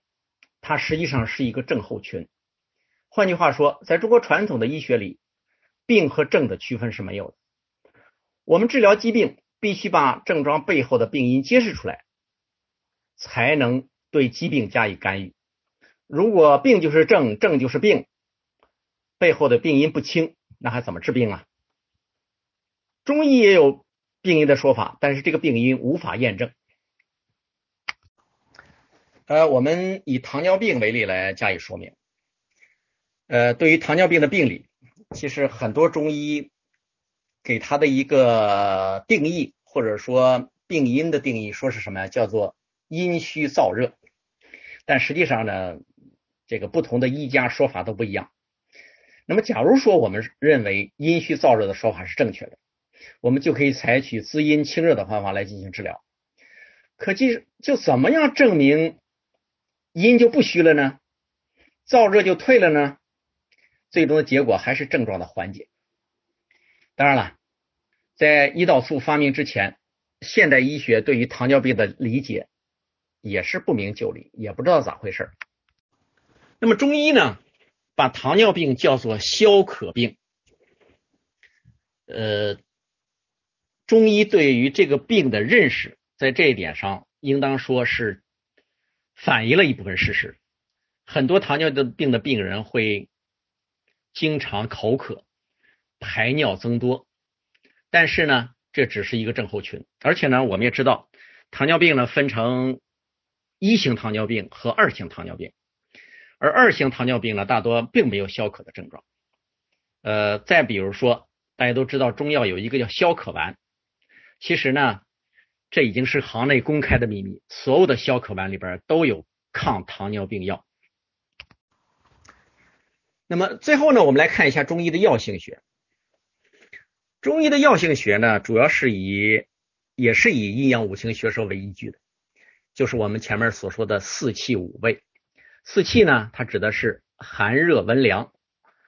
它实际上是一个症候群。换句话说，在中国传统的医学里，病和症的区分是没有的。我们治疗疾病，必须把症状背后的病因揭示出来，才能对疾病加以干预。如果病就是症，症就是病，背后的病因不清，那还怎么治病啊？中医也有病因的说法，但是这个病因无法验证。呃，我们以糖尿病为例来加以说明。呃，对于糖尿病的病理，其实很多中医给他的一个定义，或者说病因的定义，说是什么呀？叫做阴虚燥热。但实际上呢，这个不同的医家说法都不一样。那么，假如说我们认为阴虚燥热的说法是正确的，我们就可以采取滋阴清热的方法来进行治疗。可就就怎么样证明阴就不虚了呢？燥热就退了呢？最终的结果还是症状的缓解。当然了，在胰岛素发明之前，现代医学对于糖尿病的理解也是不明就里，也不知道咋回事。那么中医呢，把糖尿病叫做消渴病。呃，中医对于这个病的认识，在这一点上，应当说是反映了一部分事实。很多糖尿病的病人会。经常口渴、排尿增多，但是呢，这只是一个症候群。而且呢，我们也知道，糖尿病呢分成一型糖尿病和二型糖尿病，而二型糖尿病呢，大多并没有消渴的症状。呃，再比如说，大家都知道中药有一个叫消渴丸，其实呢，这已经是行内公开的秘密，所有的消渴丸里边都有抗糖尿病药。那么最后呢，我们来看一下中医的药性学。中医的药性学呢，主要是以也是以阴阳五行学说为依据的，就是我们前面所说的四气五味。四气呢，它指的是寒热温凉；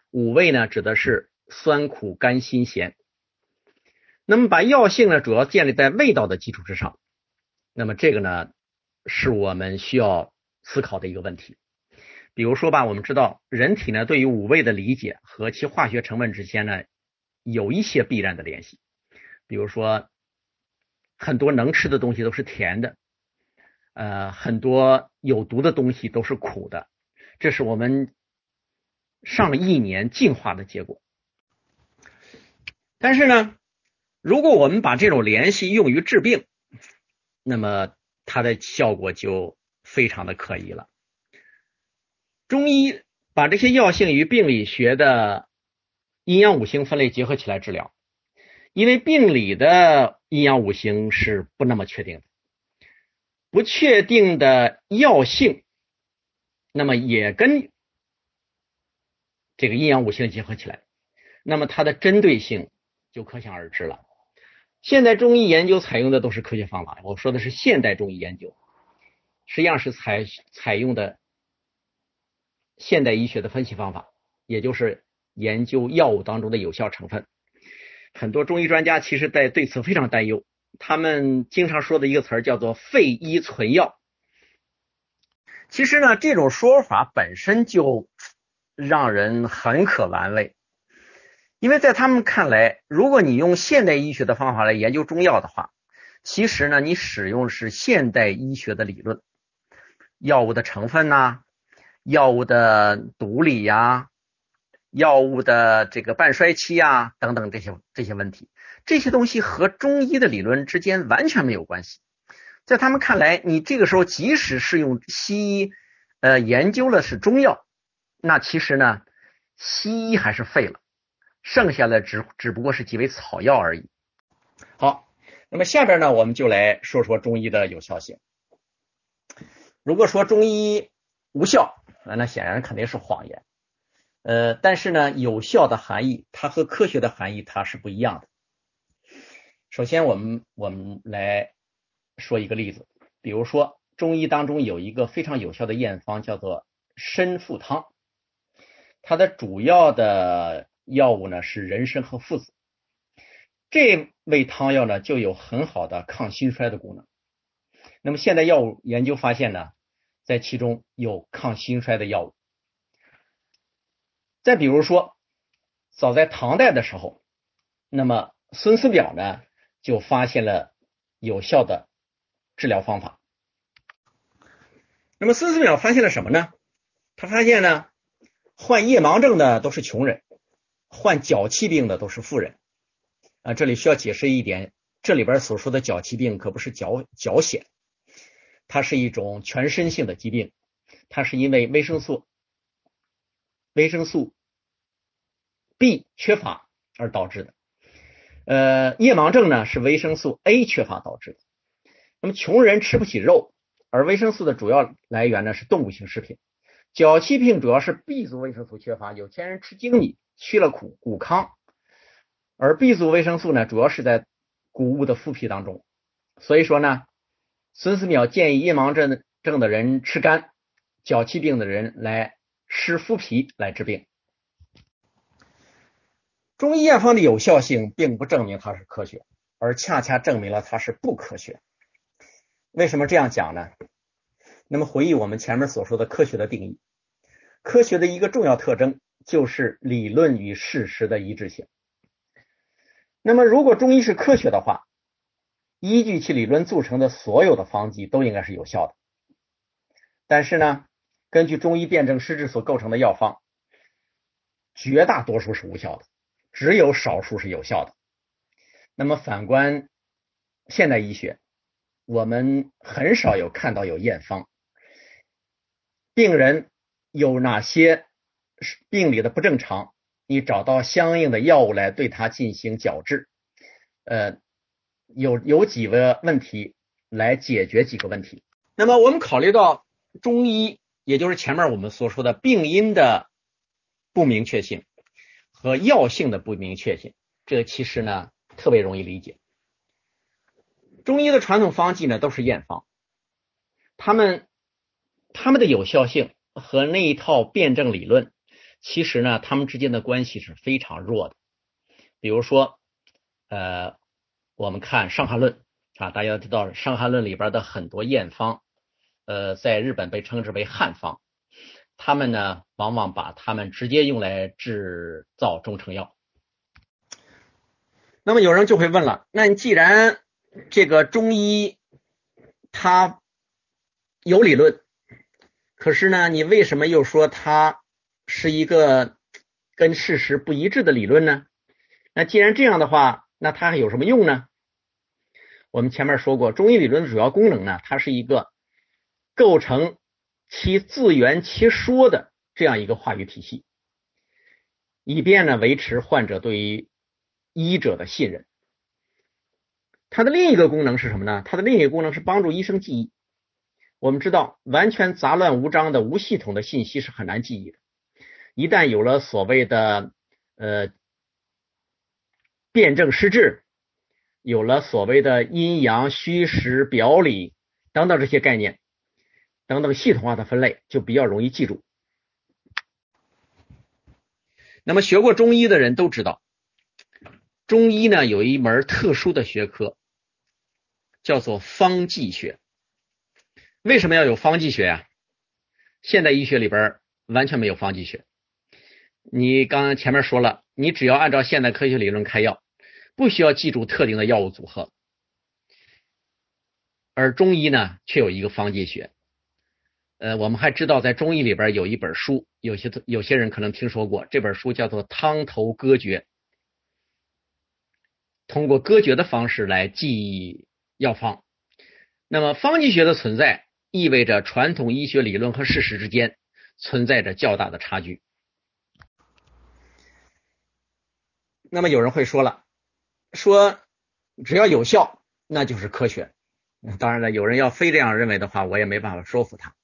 五味呢，指的是酸苦甘辛咸。那么把药性呢，主要建立在味道的基础之上。那么这个呢，是我们需要思考的一个问题。比如说吧，我们知道人体呢对于五味的理解和其化学成分之间呢有一些必然的联系。比如说很多能吃的东西都是甜的，呃，很多有毒的东西都是苦的，这是我们上亿年进化的结果。但是呢，如果我们把这种联系用于治病，那么它的效果就非常的可疑了。中医把这些药性与病理学的阴阳五行分类结合起来治疗，因为病理的阴阳五行是不那么确定的，不确定的药性，那么也跟这个阴阳五行结合起来，那么它的针对性就可想而知了。现代中医研究采用的都是科学方法，我说的是现代中医研究，实际上是采采用的。现代医学的分析方法，也就是研究药物当中的有效成分。很多中医专家其实在对此非常担忧，他们经常说的一个词儿叫做“废医存药”。其实呢，这种说法本身就让人很可玩味，因为在他们看来，如果你用现代医学的方法来研究中药的话，其实呢，你使用是现代医学的理论，药物的成分呐。药物的毒理呀，药物的这个半衰期呀，等等这些这些问题，这些东西和中医的理论之间完全没有关系。在他们看来，你这个时候即使是用西医，呃，研究了是中药，那其实呢，西医还是废了，剩下的只只不过是几味草药而已。好，那么下边呢，我们就来说说中医的有效性。如果说中医无效，那显然肯定是谎言，呃，但是呢，有效的含义它和科学的含义它是不一样的。首先，我们我们来说一个例子，比如说中医当中有一个非常有效的验方叫做参附汤，它的主要的药物呢是人参和附子，这味汤药呢就有很好的抗心衰的功能。那么现代药物研究发现呢。在其中有抗心衰的药物。再比如说，早在唐代的时候，那么孙思邈呢就发现了有效的治疗方法。那么孙思邈发现了什么呢？他发现呢，患夜盲症的都是穷人，患脚气病的都是富人。啊，这里需要解释一点，这里边所说的脚气病可不是脚脚癣，它是一种全身性的疾病，它是因为维生素维生素 B 缺乏而导致的。呃，夜盲症呢是维生素 A 缺乏导致的。那么穷人吃不起肉。而维生素的主要来源呢是动物性食品，脚气病主要是 B 族维生素缺乏，有钱人吃精米去了苦谷糠，而 B 族维生素呢主要是在谷物的麸皮当中，所以说呢，孙思邈建议夜盲症症的人吃肝，脚气病的人来吃麸皮来治病。中医验方的有效性并不证明它是科学，而恰恰证明了它是不科学。为什么这样讲呢？那么回忆我们前面所说的科学的定义，科学的一个重要特征就是理论与事实的一致性。那么如果中医是科学的话，依据其理论组成的所有的方剂都应该是有效的。但是呢，根据中医辨证施治所构成的药方，绝大多数是无效的，只有少数是有效的。那么反观现代医学。我们很少有看到有验方，病人有哪些病理的不正常，你找到相应的药物来对他进行矫治，呃，有有几个问题来解决几个问题。那么我们考虑到中医，也就是前面我们所说的病因的不明确性和药性的不明确性，这其实呢特别容易理解。中医的传统方剂呢，都是验方，他们他们的有效性和那一套辩证理论，其实呢，他们之间的关系是非常弱的。比如说，呃，我们看《伤寒论》啊，大家知道《伤寒论》里边的很多验方，呃，在日本被称之为汉方，他们呢，往往把他们直接用来制造中成药。那么有人就会问了，那你既然这个中医它有理论，可是呢，你为什么又说它是一个跟事实不一致的理论呢？那既然这样的话，那它还有什么用呢？我们前面说过，中医理论的主要功能呢，它是一个构成其自圆其说的这样一个话语体系，以便呢维持患者对于医者的信任。它的另一个功能是什么呢？它的另一个功能是帮助医生记忆。我们知道，完全杂乱无章的无系统的信息是很难记忆的。一旦有了所谓的呃辩证施治，有了所谓的阴阳虚实表里等等这些概念，等等系统化的分类，就比较容易记住。那么学过中医的人都知道，中医呢有一门特殊的学科。叫做方剂学，为什么要有方剂学呀？现代医学里边完全没有方剂学。你刚刚前面说了，你只要按照现代科学理论开药，不需要记住特定的药物组合。而中医呢，却有一个方剂学。呃，我们还知道，在中医里边有一本书，有些有些人可能听说过，这本书叫做《汤头歌诀》，通过歌诀的方式来记忆。药方，那么方剂学的存在意味着传统医学理论和事实之间存在着较大的差距。那么有人会说了，说只要有效，那就是科学。当然了，有人要非这样认为的话，我也没办法说服他。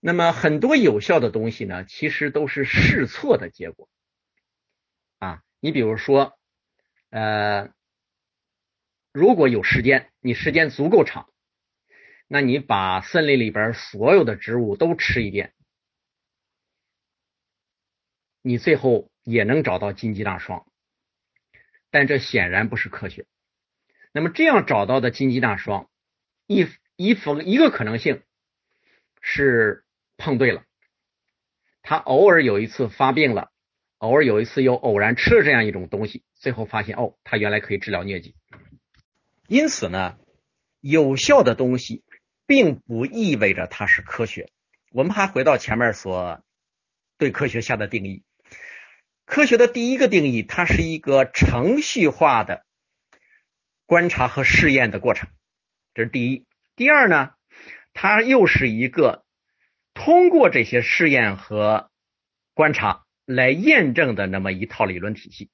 那么很多有效的东西呢，其实都是试错的结果啊。你比如说，呃。如果有时间，你时间足够长，那你把森林里边所有的植物都吃一遍，你最后也能找到金鸡纳霜，但这显然不是科学。那么这样找到的金鸡纳霜，一一否一个可能性是碰对了，他偶尔有一次发病了，偶尔有一次又偶然吃了这样一种东西，最后发现哦，他原来可以治疗疟疾。因此呢，有效的东西并不意味着它是科学。我们还回到前面所对科学下的定义，科学的第一个定义，它是一个程序化的观察和试验的过程，这是第一。第二呢？它又是一个通过这些试验和观察来验证的那么一套理论体系，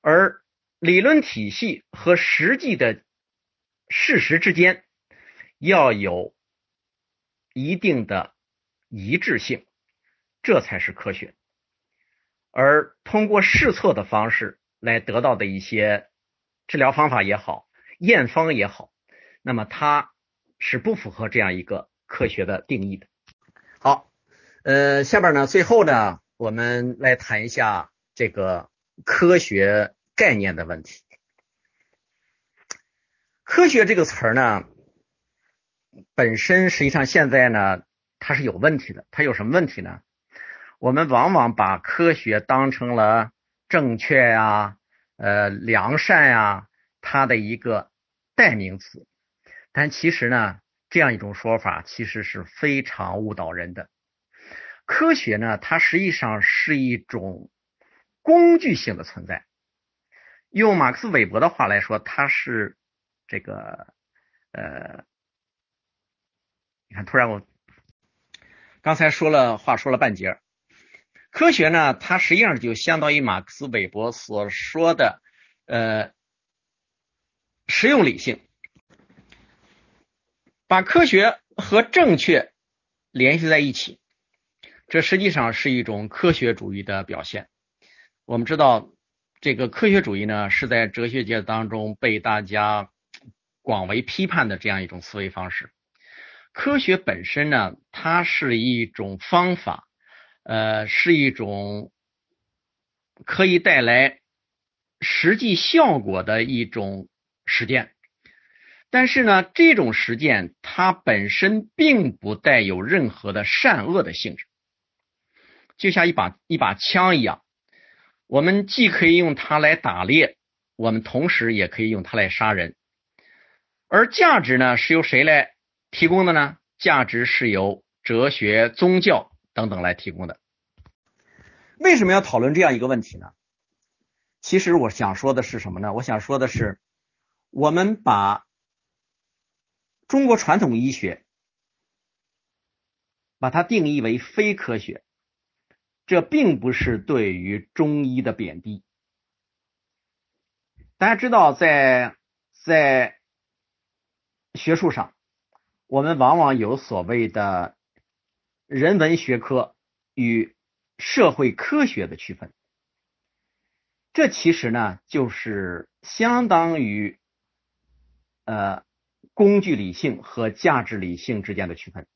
而理论体系和实际的事实之间要有一定的一致性，这才是科学。而通过试错的方式来得到的一些治疗方法也好，验方也好，那么它。是不符合这样一个科学的定义的。好，呃，下边呢，最后呢，我们来谈一下这个科学概念的问题。科学这个词儿呢，本身实际上现在呢，它是有问题的。它有什么问题呢？我们往往把科学当成了正确呀、呃良善呀，它的一个代名词。但其实呢，这样一种说法其实是非常误导人的。科学呢，它实际上是一种工具性的存在。用马克思韦伯的话来说，它是这个呃，你看，突然我刚才说了话说了半截科学呢，它实际上就相当于马克思韦伯所说的呃实用理性。把科学和正确联系在一起，这实际上是一种科学主义的表现。我们知道，这个科学主义呢，是在哲学界当中被大家广为批判的这样一种思维方式。科学本身呢，它是一种方法，呃，是一种可以带来实际效果的一种实践。但是呢，这种实践它本身并不带有任何的善恶的性质，就像一把一把枪一样，我们既可以用它来打猎，我们同时也可以用它来杀人。而价值呢，是由谁来提供的呢？价值是由哲学、宗教等等来提供的。为什么要讨论这样一个问题呢？其实我想说的是什么呢？我想说的是，我们把。中国传统医学把它定义为非科学，这并不是对于中医的贬低。大家知道，在在学术上，我们往往有所谓的人文学科与社会科学的区分，这其实呢，就是相当于呃。工具理性和价值理性之间的区分，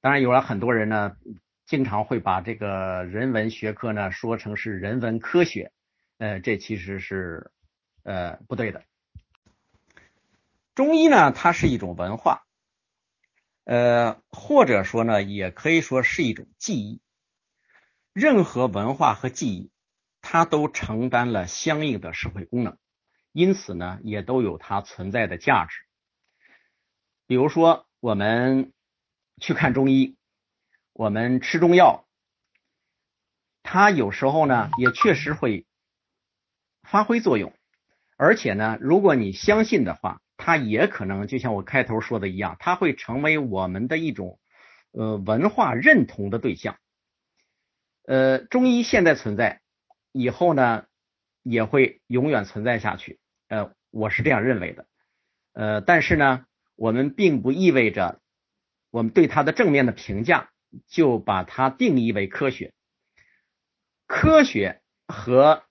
当然有了很多人呢，经常会把这个人文学科呢说成是人文科学，呃，这其实是呃不对的。中医呢，它是一种文化，呃，或者说呢，也可以说是一种技艺。任何文化和技艺，它都承担了相应的社会功能。因此呢，也都有它存在的价值。比如说，我们去看中医，我们吃中药，它有时候呢也确实会发挥作用。而且呢，如果你相信的话，它也可能就像我开头说的一样，它会成为我们的一种呃文化认同的对象。呃，中医现在存在，以后呢也会永远存在下去。呃，我是这样认为的，呃，但是呢，我们并不意味着我们对它的正面的评价就把它定义为科学。科学和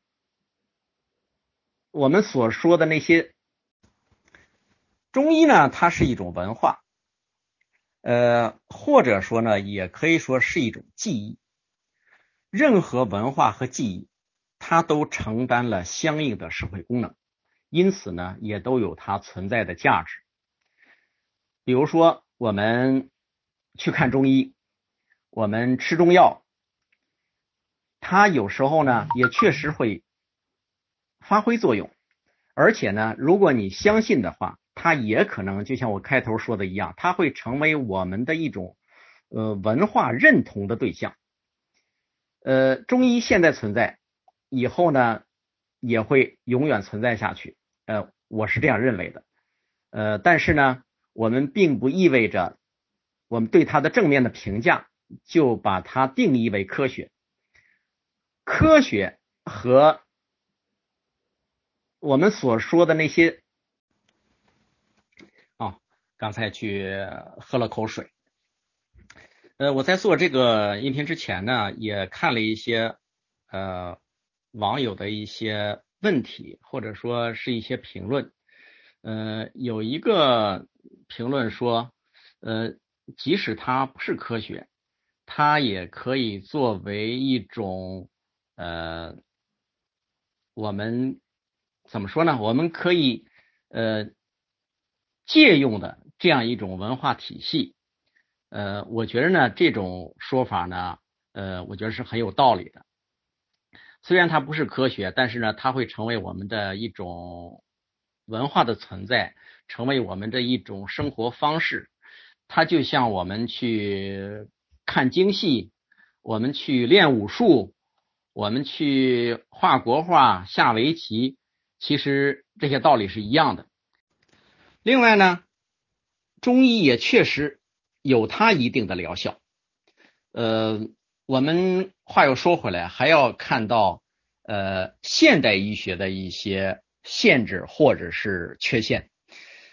我们所说的那些中医呢，它是一种文化，呃，或者说呢，也可以说是一种技艺。任何文化和技艺，它都承担了相应的社会功能。因此呢，也都有它存在的价值。比如说，我们去看中医，我们吃中药，它有时候呢也确实会发挥作用，而且呢，如果你相信的话，它也可能就像我开头说的一样，它会成为我们的一种呃文化认同的对象。呃，中医现在存在，以后呢也会永远存在下去。呃，我是这样认为的。呃，但是呢，我们并不意味着我们对它的正面的评价就把它定义为科学。科学和我们所说的那些，哦，刚才去喝了口水。呃，我在做这个音频之前呢，也看了一些呃网友的一些问题，或者说是一些评论。呃，有一个评论说，呃，即使它不是科学，它也可以作为一种呃，我们怎么说呢？我们可以呃借用的这样一种文化体系。呃，我觉得呢，这种说法呢，呃，我觉得是很有道理的。虽然它不是科学，但是呢，它会成为我们的一种文化的存在，成为我们的一种生活方式。它就像我们去看京戏，我们去练武术，我们去画国画、下围棋，其实这些道理是一样的。另外呢，中医也确实。有它一定的疗效，呃，我们话又说回来，还要看到呃现代医学的一些限制或者是缺陷。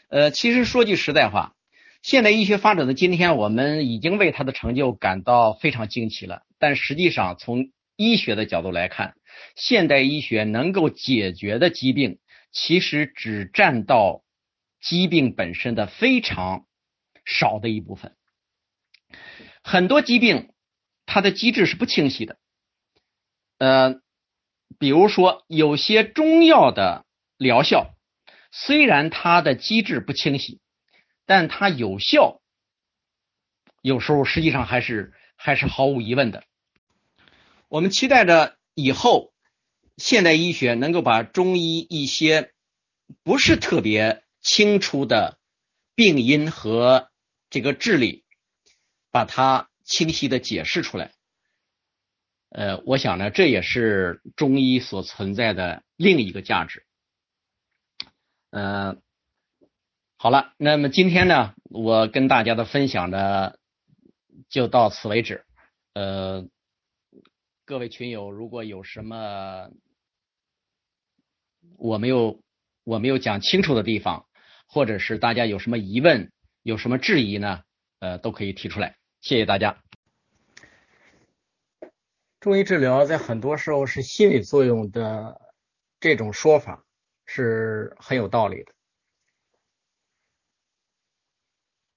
呃，其实说句实在话，现代医学发展的今天，我们已经为它的成就感到非常惊奇了。但实际上，从医学的角度来看，现代医学能够解决的疾病，其实只占到疾病本身的非常少的一部分。很多疾病，它的机制是不清晰的。呃，比如说有些中药的疗效，虽然它的机制不清晰，但它有效，有时候实际上还是还是毫无疑问的。我们期待着以后现代医学能够把中医一些不是特别清楚的病因和这个治理。把它清晰的解释出来，呃，我想呢，这也是中医所存在的另一个价值。嗯，好了，那么今天呢，我跟大家的分享呢就到此为止。呃，各位群友，如果有什么我没有我没有讲清楚的地方，或者是大家有什么疑问、有什么质疑呢，呃，都可以提出来。谢谢大家。中医治疗在很多时候是心理作用的这种说法是很有道理的。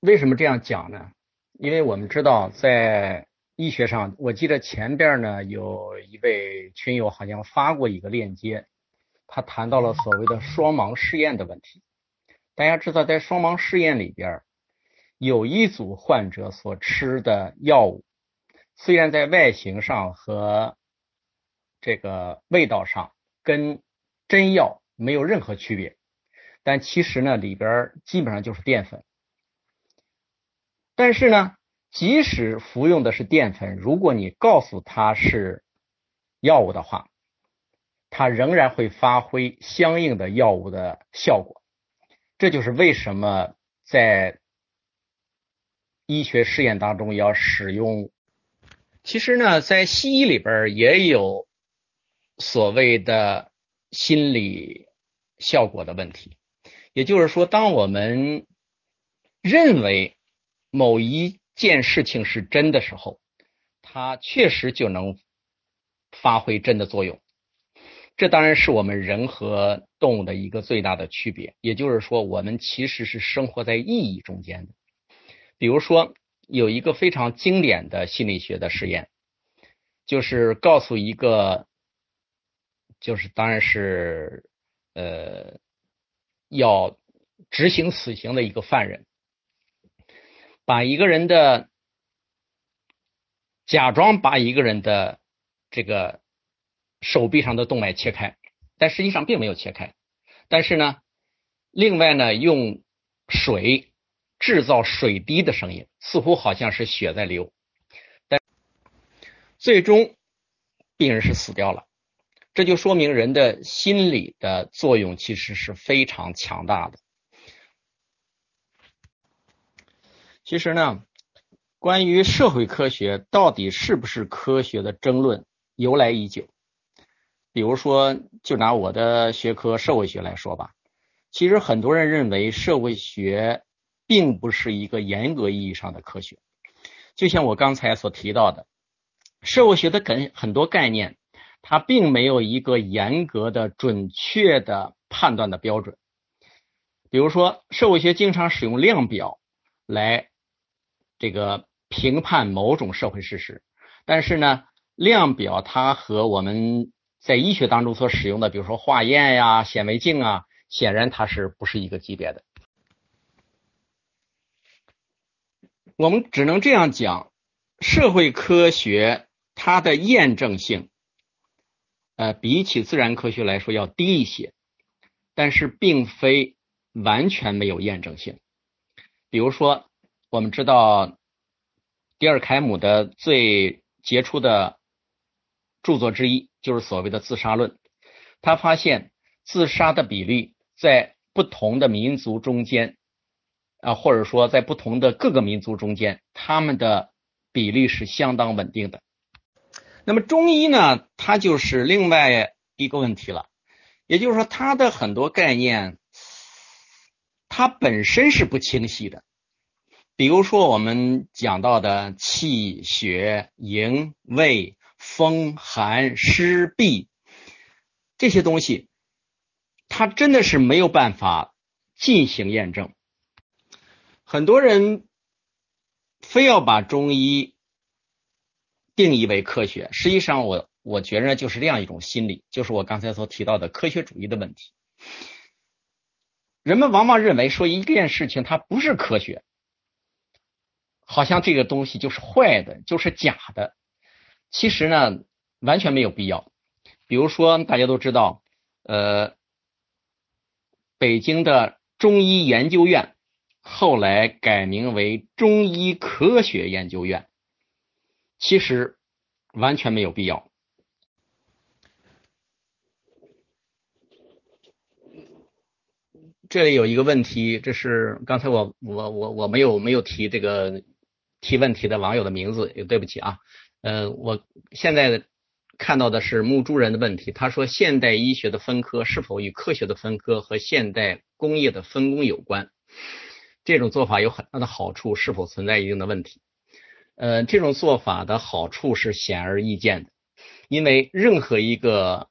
为什么这样讲呢？因为我们知道，在医学上，我记得前边呢有一位群友好像发过一个链接，他谈到了所谓的双盲试验的问题。大家知道，在双盲试验里边。有一组患者所吃的药物，虽然在外形上和这个味道上跟真药没有任何区别，但其实呢里边基本上就是淀粉。但是呢，即使服用的是淀粉，如果你告诉他是药物的话，它仍然会发挥相应的药物的效果。这就是为什么在医学试验当中要使用，其实呢，在西医里边也有所谓的心理效果的问题。也就是说，当我们认为某一件事情是真的时候，它确实就能发挥真的作用。这当然是我们人和动物的一个最大的区别。也就是说，我们其实是生活在意义中间的。比如说，有一个非常经典的心理学的实验，就是告诉一个，就是当然是呃要执行死刑的一个犯人，把一个人的假装把一个人的这个手臂上的动脉切开，但实际上并没有切开。但是呢，另外呢，用水制造水滴的声音，似乎好像是血在流。但最终病人是死掉了。这就说明人的心理的作用其实是非常强大的。其实呢，关于社会科学到底是不是科学的争论由来已久。比如说，就拿我的学科社会学来说吧，其实很多人认为社会学并不是一个严格意义上的科学。就像我刚才所提到的，社会学的很很多概念。它并没有一个严格的、准确的判断的标准。比如说，社会学经常使用量表来这个评判某种社会事实，但是呢，量表它和我们在医学当中所使用的，比如说化验呀、显微镜啊，显然它是不是一个级别的。我们只能这样讲，社会科学它的验证性。呃，比起自然科学来说要低一些，但是并非完全没有验证性。比如说，我们知道迪尔凯姆的最杰出的著作之一就是所谓的自杀论。他发现自杀的比例在不同的民族中间啊，或者说在不同的各个民族中间，他们的比例是相当稳定的。那么中医呢，它就是另外一个问题了，也就是说，它的很多概念，它本身是不清晰的。比如说我们讲到的气血营卫风寒湿痹这些东西，它真的是没有办法进行验证。很多人非要把中医。定义为科学，实际上我我觉着就是这样一种心理，就是我刚才所提到的科学主义的问题。人们往往认为说一件事情它不是科学，好像这个东西就是坏的，就是假的。其实呢，完全没有必要。比如说大家都知道，呃，北京的中医研究院后来改名为中医科学研究院。其实完全没有必要。这里有一个问题，这是刚才我我我我没有没有提这个提问题的网友的名字，也对不起啊。呃，我现在看到的是木珠人的问题，他说现代医学的分科是否与科学的分科和现代工业的分工有关？这种做法有很大的好处，是否存在一定的问题？呃，这种做法的好处是显而易见的，因为任何一个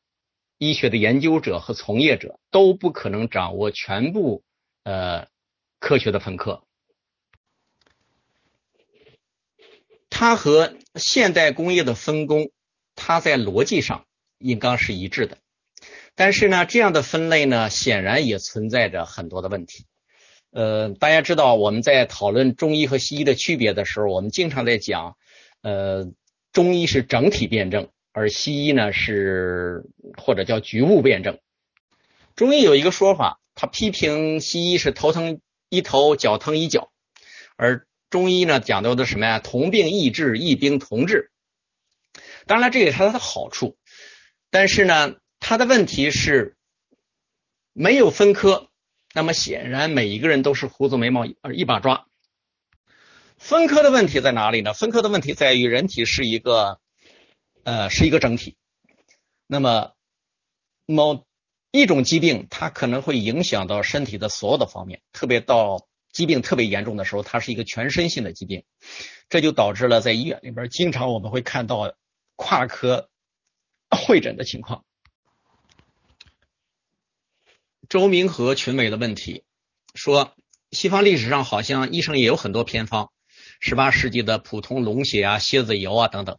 医学的研究者和从业者都不可能掌握全部呃科学的分科，它和现代工业的分工，它在逻辑上应当是一致的，但是呢，这样的分类呢，显然也存在着很多的问题。呃，大家知道我们在讨论中医和西医的区别的时候，我们经常在讲，呃，中医是整体辩证，而西医呢是或者叫局部辩证。中医有一个说法，他批评西医是头疼医头，脚疼医脚，而中医呢讲究的什么呀？同病异治，异病同治。当然，这也是它的好处，但是呢，它的问题是没有分科。那么显然，每一个人都是胡子眉毛呃一把抓。分科的问题在哪里呢？分科的问题在于人体是一个呃是一个整体。那么某一种疾病，它可能会影响到身体的所有的方面，特别到疾病特别严重的时候，它是一个全身性的疾病。这就导致了在医院里边，经常我们会看到跨科会诊的情况。周明和群伟的问题说，西方历史上好像医生也有很多偏方，十八世纪的普通龙血啊、蝎子油啊等等。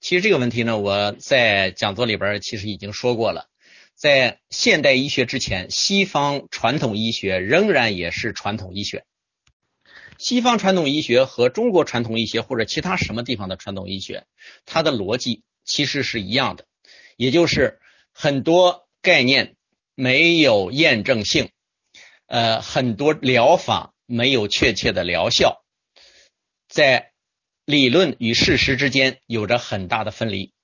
其实这个问题呢，我在讲座里边其实已经说过了。在现代医学之前，西方传统医学仍然也是传统医学。西方传统医学和中国传统医学或者其他什么地方的传统医学，它的逻辑其实是一样的，也就是很多概念没有验证性，呃，很多疗法没有确切的疗效，在理论与事实之间有着很大的分离。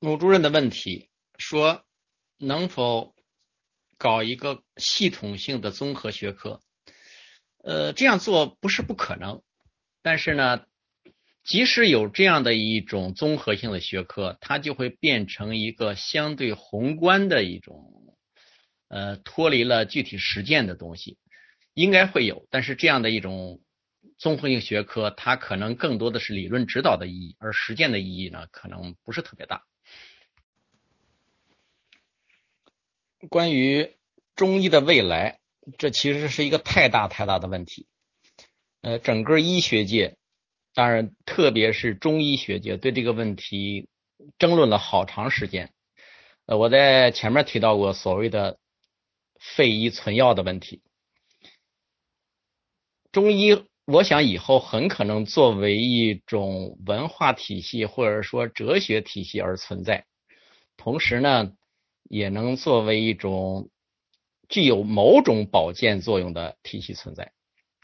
鲁主任的问题说：能否搞一个系统性的综合学科？呃，这样做不是不可能，但是呢，即使有这样的一种综合性的学科，它就会变成一个相对宏观的一种，呃，脱离了具体实践的东西。应该会有，但是这样的一种综合性学科，它可能更多的是理论指导的意义，而实践的意义呢，可能不是特别大。关于中医的未来。这其实是一个太大太大的问题，呃，整个医学界，当然特别是中医学界对这个问题争论了好长时间。呃，我在前面提到过所谓的废医存药的问题，中医我想以后很可能作为一种文化体系或者说哲学体系而存在，同时呢，也能作为一种。具有某种保健作用的体系存在。